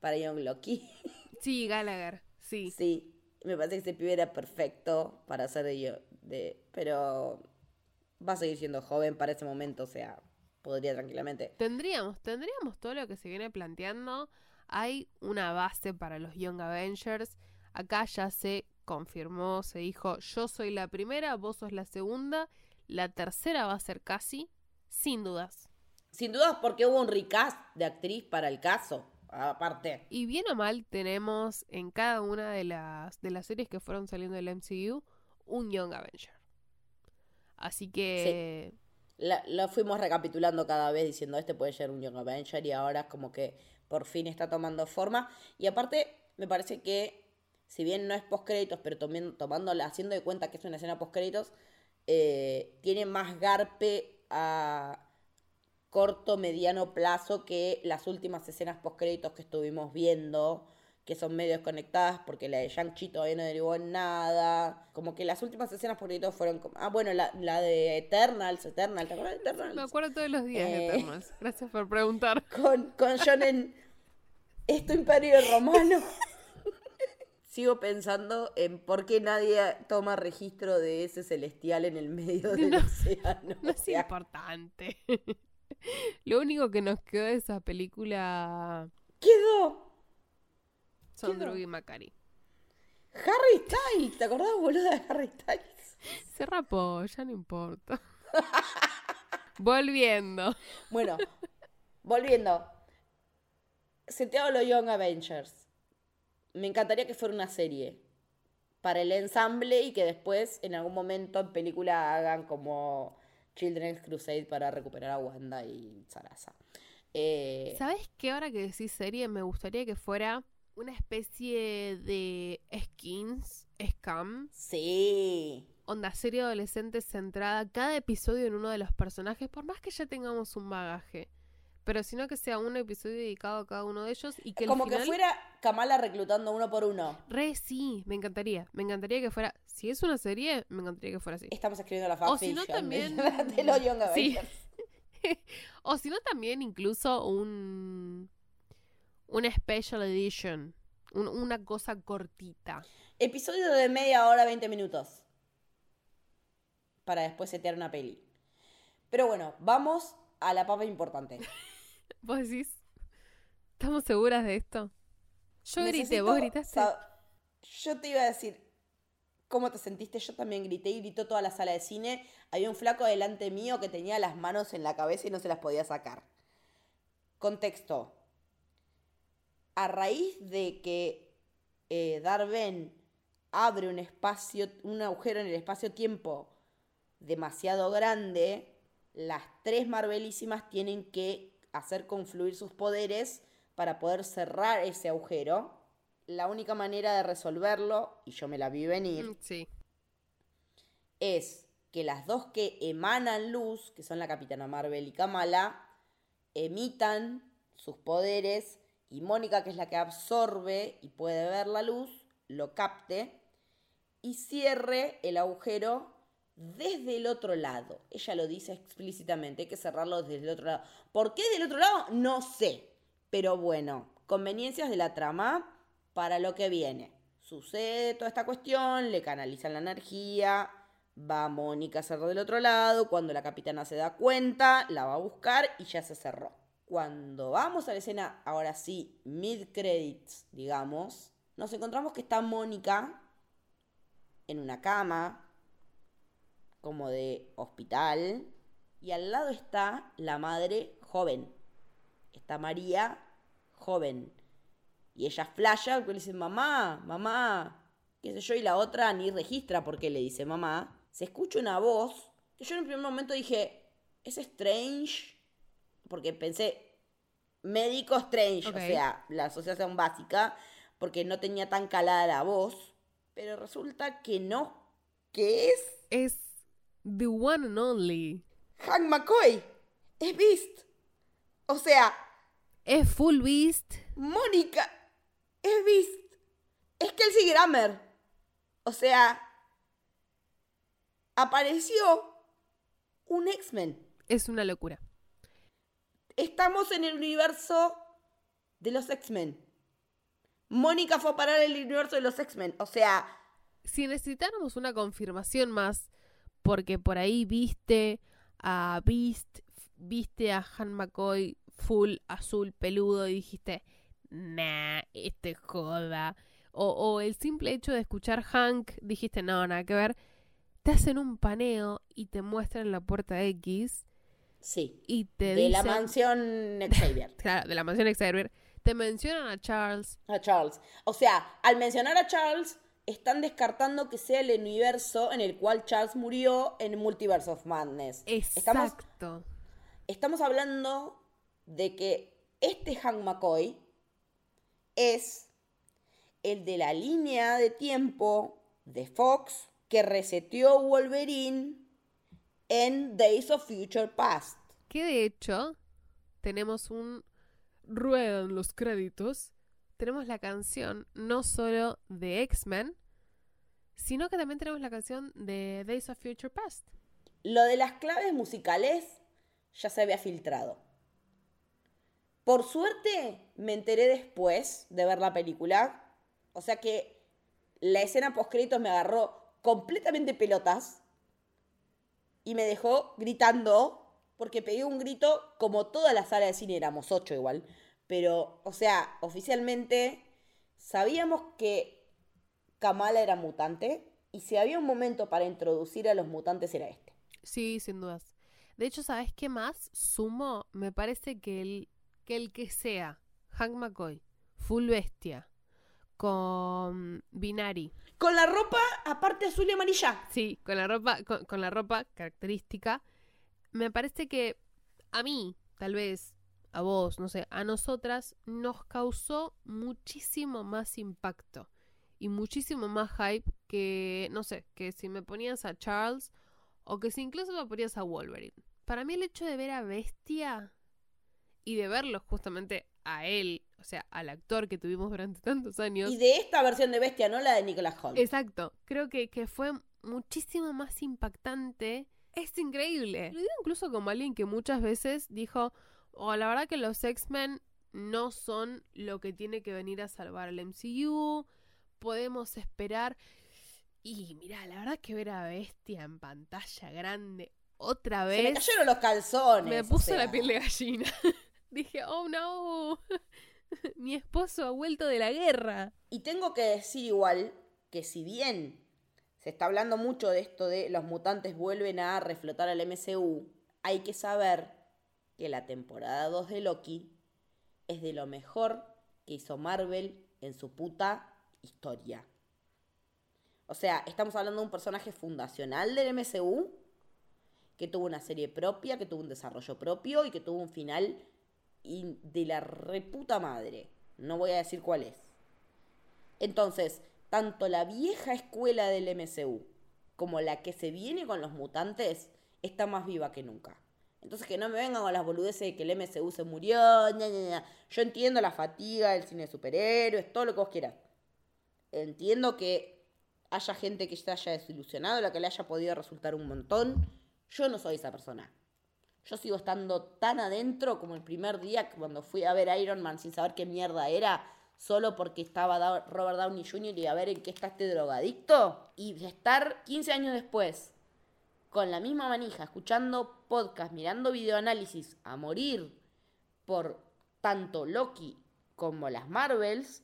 para Young Loki. Sí, Gallagher, sí. Sí, me parece que ese pibe era perfecto para hacer de yo. De, pero va a seguir siendo joven para ese momento, o sea, podría tranquilamente. Tendríamos, tendríamos todo lo que se viene planteando. Hay una base para los Young Avengers. Acá ya se confirmó, se dijo, yo soy la primera, vos sos la segunda, la tercera va a ser casi, sin dudas. Sin dudas porque hubo un recast de actriz para el caso, aparte. Y bien o mal tenemos en cada una de las, de las series que fueron saliendo del MCU un Young Avenger. Así que... La, lo fuimos recapitulando cada vez diciendo este puede ser un Young Avenger y ahora es como que por fin está tomando forma. Y aparte, me parece que, si bien no es post créditos, pero también tomándola, haciendo de cuenta que es una escena post créditos, eh, tiene más garpe a corto, mediano plazo que las últimas escenas post créditos que estuvimos viendo, que son medio desconectadas porque la de Shang-Chi todavía no derivó en nada. Como que las últimas escenas post créditos fueron como... Ah, bueno, la, la de Eternals, Eternals, ¿te acuerdas de Eternals? Me acuerdo todos los días de Eh. Eternals. Gracias por preguntar. con, con John en esto imperio romano. Sigo pensando en por qué nadie toma registro de ese celestial en el medio del No, océano. No O es sea, importante. Lo único que nos quedó de esa película quedó son. Drew y Macari. Harry Styles. ¿Te acordás, boluda, de Harry Styles? Se rapó, ya no importa. Volviendo. Bueno, volviendo. Te hablo Young Avengers. Me encantaría que fuera una serie para el ensamble y que después en algún momento en película hagan como Children's Crusade para recuperar a Wanda y Sarasa. Eh, ¿Sabes qué? Ahora que decís serie, me gustaría que fuera una especie de skins, scam, sí. onda serie adolescente centrada, cada episodio en uno de los personajes, por más que ya tengamos un bagaje. Pero sino que sea un episodio dedicado a cada uno de ellos y que Como que fuera Kamala reclutando uno por uno. Re, sí, me encantaría. Me encantaría que fuera. Si es una serie, me encantaría que fuera así. Estamos escribiendo la O si fanfiction no, también- Sí. O si no, también incluso un. Una special edition. Un- una cosa cortita. Episodio de media hora, 20 minutos. Para después setear una peli. Pero bueno, vamos a la papa importante. ¿Vos decís? ¿Estamos seguras de esto? Yo grité, vos gritaste. Yo te iba a decir cómo te sentiste. Yo también grité y gritó toda la sala de cine. Había un flaco delante mío que tenía las manos en la cabeza y no se las podía sacar. Contexto. A raíz de que eh, Darben abre un espacio, un agujero en el espacio-tiempo demasiado grande, las tres Marvelísimas tienen que hacer confluir sus poderes para poder cerrar ese agujero. La única manera de resolverlo, y yo me la vi venir, Mm, Sí. es que las dos que emanan luz, que son la Capitana Marvel y Kamala, emitan sus poderes y Mónica, que es la que absorbe y puede ver la luz, lo capte y cierre el agujero desde el otro lado. Ella lo dice explícitamente, hay que cerrarlo desde el otro lado. ¿Por qué del otro lado? No sé. Pero bueno, conveniencias de la trama para lo que viene. Sucede toda esta cuestión, le canalizan la energía, va Mónica a cerrar del otro lado, cuando la capitana se da cuenta, la va a buscar y ya se cerró. Cuando vamos a la escena, ahora sí, mid credits, digamos, nos encontramos que está Mónica en una cama, como de hospital, y al lado está la madre joven. Está María joven. Y ella flasha, le dice, mamá, mamá, qué sé yo, y la otra ni registra porque le dice mamá. Se escucha una voz que yo en el primer momento dije, es Strange, porque pensé, médico Strange, o sea, la asociación básica, porque no tenía tan calada la voz, pero resulta que no, que es Es the one and only. Hank McCoy, es Beast. O sea, Es full beast. Mónica es Beast. Es Kelsey Grammer. O sea, apareció un X-Men. Es una locura. Estamos en el universo de los X-Men. Mónica fue a parar el universo de los X-Men. O sea, Si necesitáramos una confirmación más, porque por ahí viste a Beast, viste a Han McCoy full azul peludo y dijiste, nah, este es joda. O, o el simple hecho de escuchar Hank, dijiste, no, nada que ver. Te hacen un paneo y te muestran la puerta X sí. y te De la mansión Xavier. Claro, de la mansión Xavier. Te mencionan a Charles. A Charles. O sea, al mencionar a Charles, están descartando que sea el universo en el cual Charles murió en Multiverse of Madness. Estamos, Exacto. estamos hablando de que este Hank McCoy es el de la línea de tiempo de Fox que reseteó Wolverine en Days of Future Past. Que de hecho, tenemos un ruedo en los créditos. Tenemos la canción no solo de X-Men, sino que también tenemos la canción de Days of Future Past. Lo de las claves musicales ya se había filtrado. Por suerte me enteré después de ver la película. O sea que la escena post créditos me agarró completamente pelotas y me dejó gritando porque pegué un grito como toda la sala de cine, éramos ocho igual. Pero, o sea, oficialmente sabíamos que Kamala era mutante y si había un momento para introducir a los mutantes era este. Sí, sin dudas. De hecho, ¿sabes qué más? Sumo, me parece que el que, el que sea Hank McCoy, full bestia, con Binari, Con la ropa aparte azul y amarilla. Sí, con la ropa, con, la ropa característica. Me parece que a mí, tal vez, a vos, no sé, a nosotras, nos causó muchísimo más impacto y muchísimo más hype que, no sé, que si me ponías a Charles o que si incluso me ponías a Wolverine. Para mí el hecho de ver a Bestia y de verlo justamente a él, o sea, al actor que tuvimos durante tantos años. Y de esta versión de Bestia, no la de Nicolas Holt. Exacto, creo que, que fue muchísimo más impactante. Es increíble. Lo digo incluso como alguien que muchas veces dijo, oh, la verdad que los X-Men no son lo que tiene que venir a salvar al MCU, podemos esperar. Y mira, la verdad que ver a Bestia en pantalla grande otra Se me vez cayeron los calzones. me o puso sea. la piel de gallina. Dije, oh no, mi esposo ha vuelto de la guerra. Y tengo que decir igual que si bien se está hablando mucho de esto de los mutantes vuelven a reflotar al MCU, hay que saber que la temporada 2 de Loki es de lo mejor que hizo Marvel en su puta historia. O sea, estamos hablando de un personaje fundacional del MCU que tuvo una serie propia, que tuvo un desarrollo propio y que tuvo un final in- de la reputa madre. No voy a decir cuál es. Entonces, tanto la vieja escuela del MCU como la que se viene con los mutantes está más viva que nunca. Entonces que no me vengan con las boludeces de que el MCU se murió. Yo entiendo la fatiga del cine de superhéroes, todo lo que vos quieras. Entiendo que haya gente que se haya desilusionado, la que le haya podido resultar un montón. Yo no soy esa persona. Yo sigo estando tan adentro como el primer día cuando fui a ver Iron Man sin saber qué mierda era, solo porque estaba Robert Downey Jr. y a ver en qué está este drogadicto. Y estar 15 años después con la misma manija, escuchando podcast, mirando videoanálisis a morir por tanto Loki como las Marvels,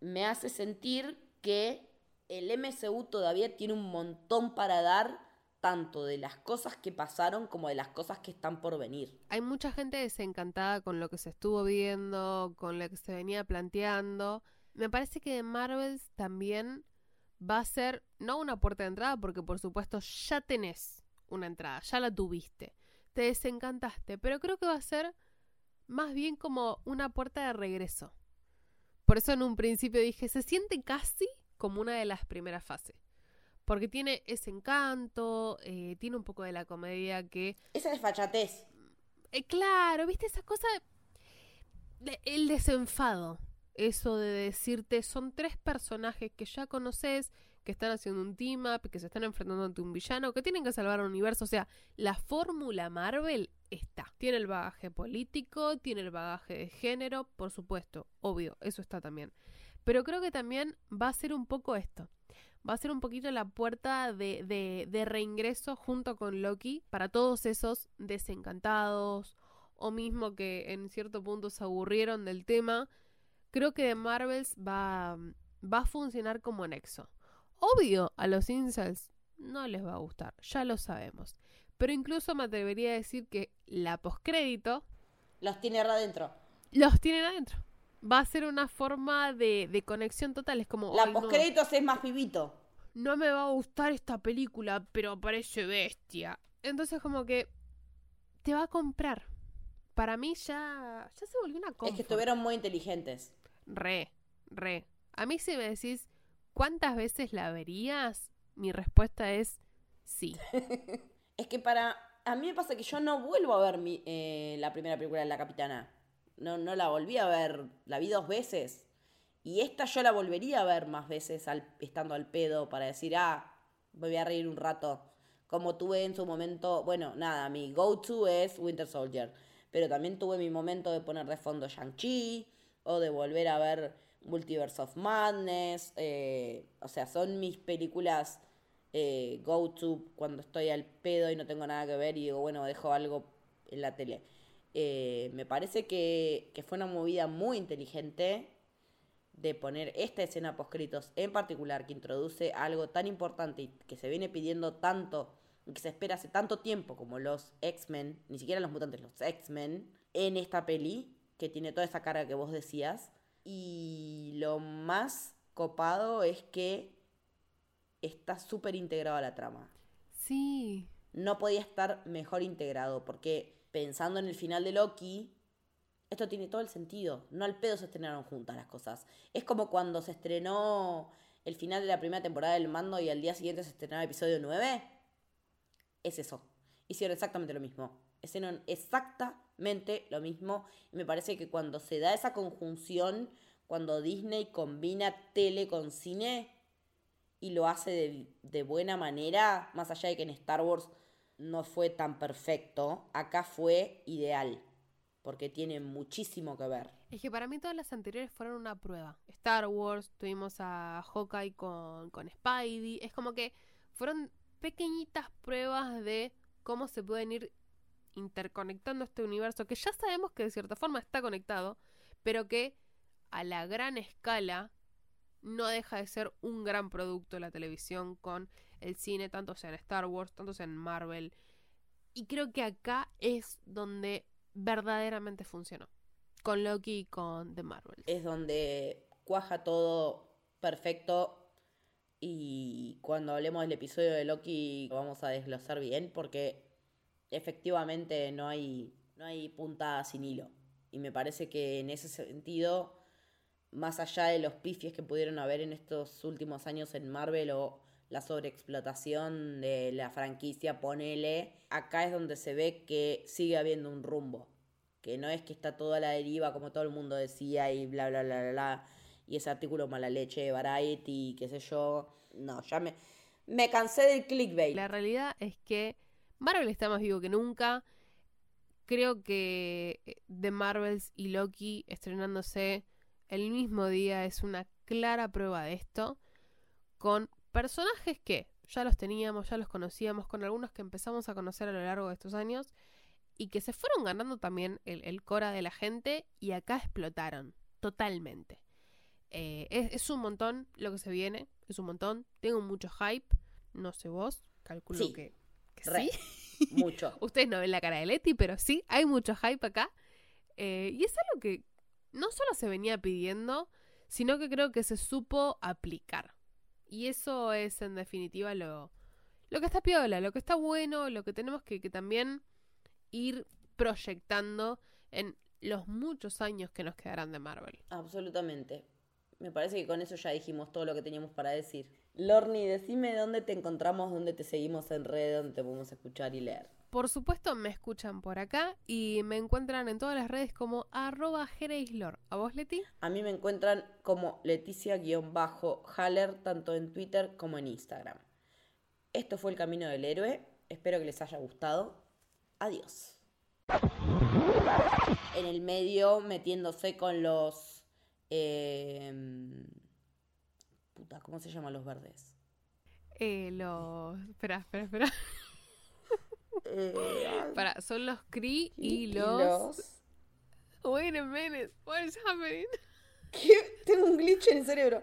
me hace sentir que el MCU todavía tiene un montón para dar tanto de las cosas que pasaron como de las cosas que están por venir. Hay mucha gente desencantada con lo que se estuvo viendo, con lo que se venía planteando. Me parece que de Marvels también va a ser no una puerta de entrada, porque por supuesto ya tenés una entrada, ya la tuviste, te desencantaste, pero creo que va a ser más bien como una puerta de regreso. Por eso en un principio dije, se siente casi como una de las primeras fases. Porque tiene ese encanto, eh, tiene un poco de la comedia que... Esa desfachatez. Eh, claro, viste esa cosa... de- el desenfado. Eso de decirte, son tres personajes que ya conoces, que están haciendo un team up, que se están enfrentando ante un villano, que tienen que salvar al universo. O sea, la fórmula Marvel está. Tiene el bagaje político, tiene el bagaje de género, por supuesto, obvio, eso está también. Pero creo que también va a ser un poco esto. Va a ser un poquito la puerta de, de, de reingreso junto con Loki para todos esos desencantados o mismo que en cierto punto se aburrieron del tema. Creo que The Marvels va, va a funcionar como nexo. Obvio, a los incels no les va a gustar, ya lo sabemos. Pero incluso me atrevería a decir que la postcrédito Los tiene adentro. los tienen adentro. Va a ser una forma de, de conexión total. Es como. La "Ay, no, postcréditos es más pibito. no me va a gustar esta película, pero parece bestia. Entonces, como que te va a comprar. Para mí ya, ya se volvió una Es comfort. que estuvieron muy inteligentes. Re, re. A mí si me decís cuántas veces la verías, mi respuesta es sí. Es que para. A mí me pasa que yo no vuelvo a ver mi- eh, la primera película de La Capitana. No, no la volví a ver. La vi dos veces. Y esta yo la volvería a ver más veces al- estando al pedo para decir, ah, me voy a reír un rato. Como tuve en su momento. Bueno, nada, mi go-to es Winter Soldier. Pero también tuve mi momento de poner de fondo Shang-Chi. O de volver a ver Multiverse of Madness. eh, o sea, son mis películas eh, go to cuando estoy al pedo y no tengo nada que ver y digo, bueno, dejo algo en la tele. Eh, me parece que, que fue una movida muy inteligente de poner esta escena poscritos en particular que introduce algo tan importante y que se viene pidiendo tanto y que se espera hace tanto tiempo como los X-Men, ni siquiera los mutantes, los X-Men, en esta peli que tiene toda esa cara que vos decías. Y lo más copado es que está súper integrado a la trama. Sí. No podía estar mejor integrado, porque pensando en el final de Loki, esto tiene todo el sentido. No al pedo se estrenaron juntas las cosas. Es como cuando se estrenó el final de la primera temporada del mando y al día siguiente se estrenaba el episodio 9. Es eso. Hicieron exactamente lo mismo. Hicieron exactamente lo mismo. Y me parece que cuando se da esa conjunción, cuando Disney combina tele con cine y lo hace de, de buena manera, más allá de que en Star Wars no fue tan perfecto, acá fue ideal. Porque tiene muchísimo que ver. Es que para mí todas las anteriores fueron una prueba. Star Wars, tuvimos a Hawkeye con, con Spidey. Es como que fueron pequeñitas pruebas de cómo se pueden ir interconectando este universo que ya sabemos que de cierta forma está conectado, pero que a la gran escala no deja de ser un gran producto la televisión con el cine, tanto sea en Star Wars, tanto sea en Marvel. Y creo que acá es donde verdaderamente funcionó. Con Loki y con The Marvels. Es donde cuaja todo perfecto. Y cuando hablemos del episodio de Loki lo vamos a desglosar bien porque efectivamente no hay, no hay puntada sin hilo. Y me parece que en ese sentido, más allá de los pifies que pudieron haber en estos últimos años en Marvel o la sobreexplotación de la franquicia, ponele, acá es donde se ve que sigue habiendo un rumbo. Que no es que está toda la deriva como todo el mundo decía y bla, bla, bla, bla, bla. Y ese artículo mala leche de Variety, qué sé yo. No, ya me, me cansé del clickbait. La realidad es que Marvel está más vivo que nunca. Creo que The Marvels y Loki estrenándose el mismo día es una clara prueba de esto. Con personajes que ya los teníamos, ya los conocíamos, con algunos que empezamos a conocer a lo largo de estos años y que se fueron ganando también el, el cora de la gente y acá explotaron totalmente. Eh, es, es un montón lo que se viene, es un montón. Tengo mucho hype, no sé vos, calculo Sí. que que Re. sí. Mucho. Ustedes no ven la cara de Leti, pero sí, hay mucho hype acá. Eh, y es algo que no solo se venía pidiendo, sino que creo que se supo aplicar. Y eso es en definitiva lo, lo que está piola, lo que está bueno, lo que tenemos que, también ir proyectando en los muchos años que nos quedarán de Marvel. Absolutamente. Me parece que con eso ya dijimos todo lo que teníamos para decir. Lorni, decime dónde te encontramos, dónde te seguimos en red, dónde te podemos escuchar y leer. Por supuesto, me escuchan por acá y me encuentran en todas las redes como arroba Jeraislor. ¿A vos, Leti? A mí me encuentran como Leticia-Haller, tanto en Twitter como en Instagram. Esto fue El Camino del Héroe. Espero que les haya gustado. Adiós. En el medio, metiéndose con los... eh, puta, ¿cómo se llaman los verdes? Eh, los... Espera, espera, espera. Eh, Para, son los Cree y, y los... Wait a minute, what is happening? ¿Qué? Tengo un glitch en el cerebro.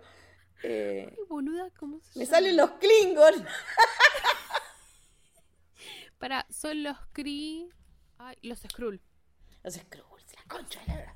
Eh, Ay, boluda, ¿cómo se me llama? salen los Klingon. Para, son los Cree... Ay, los Skrull. Los Skrulls, la concha de la lora.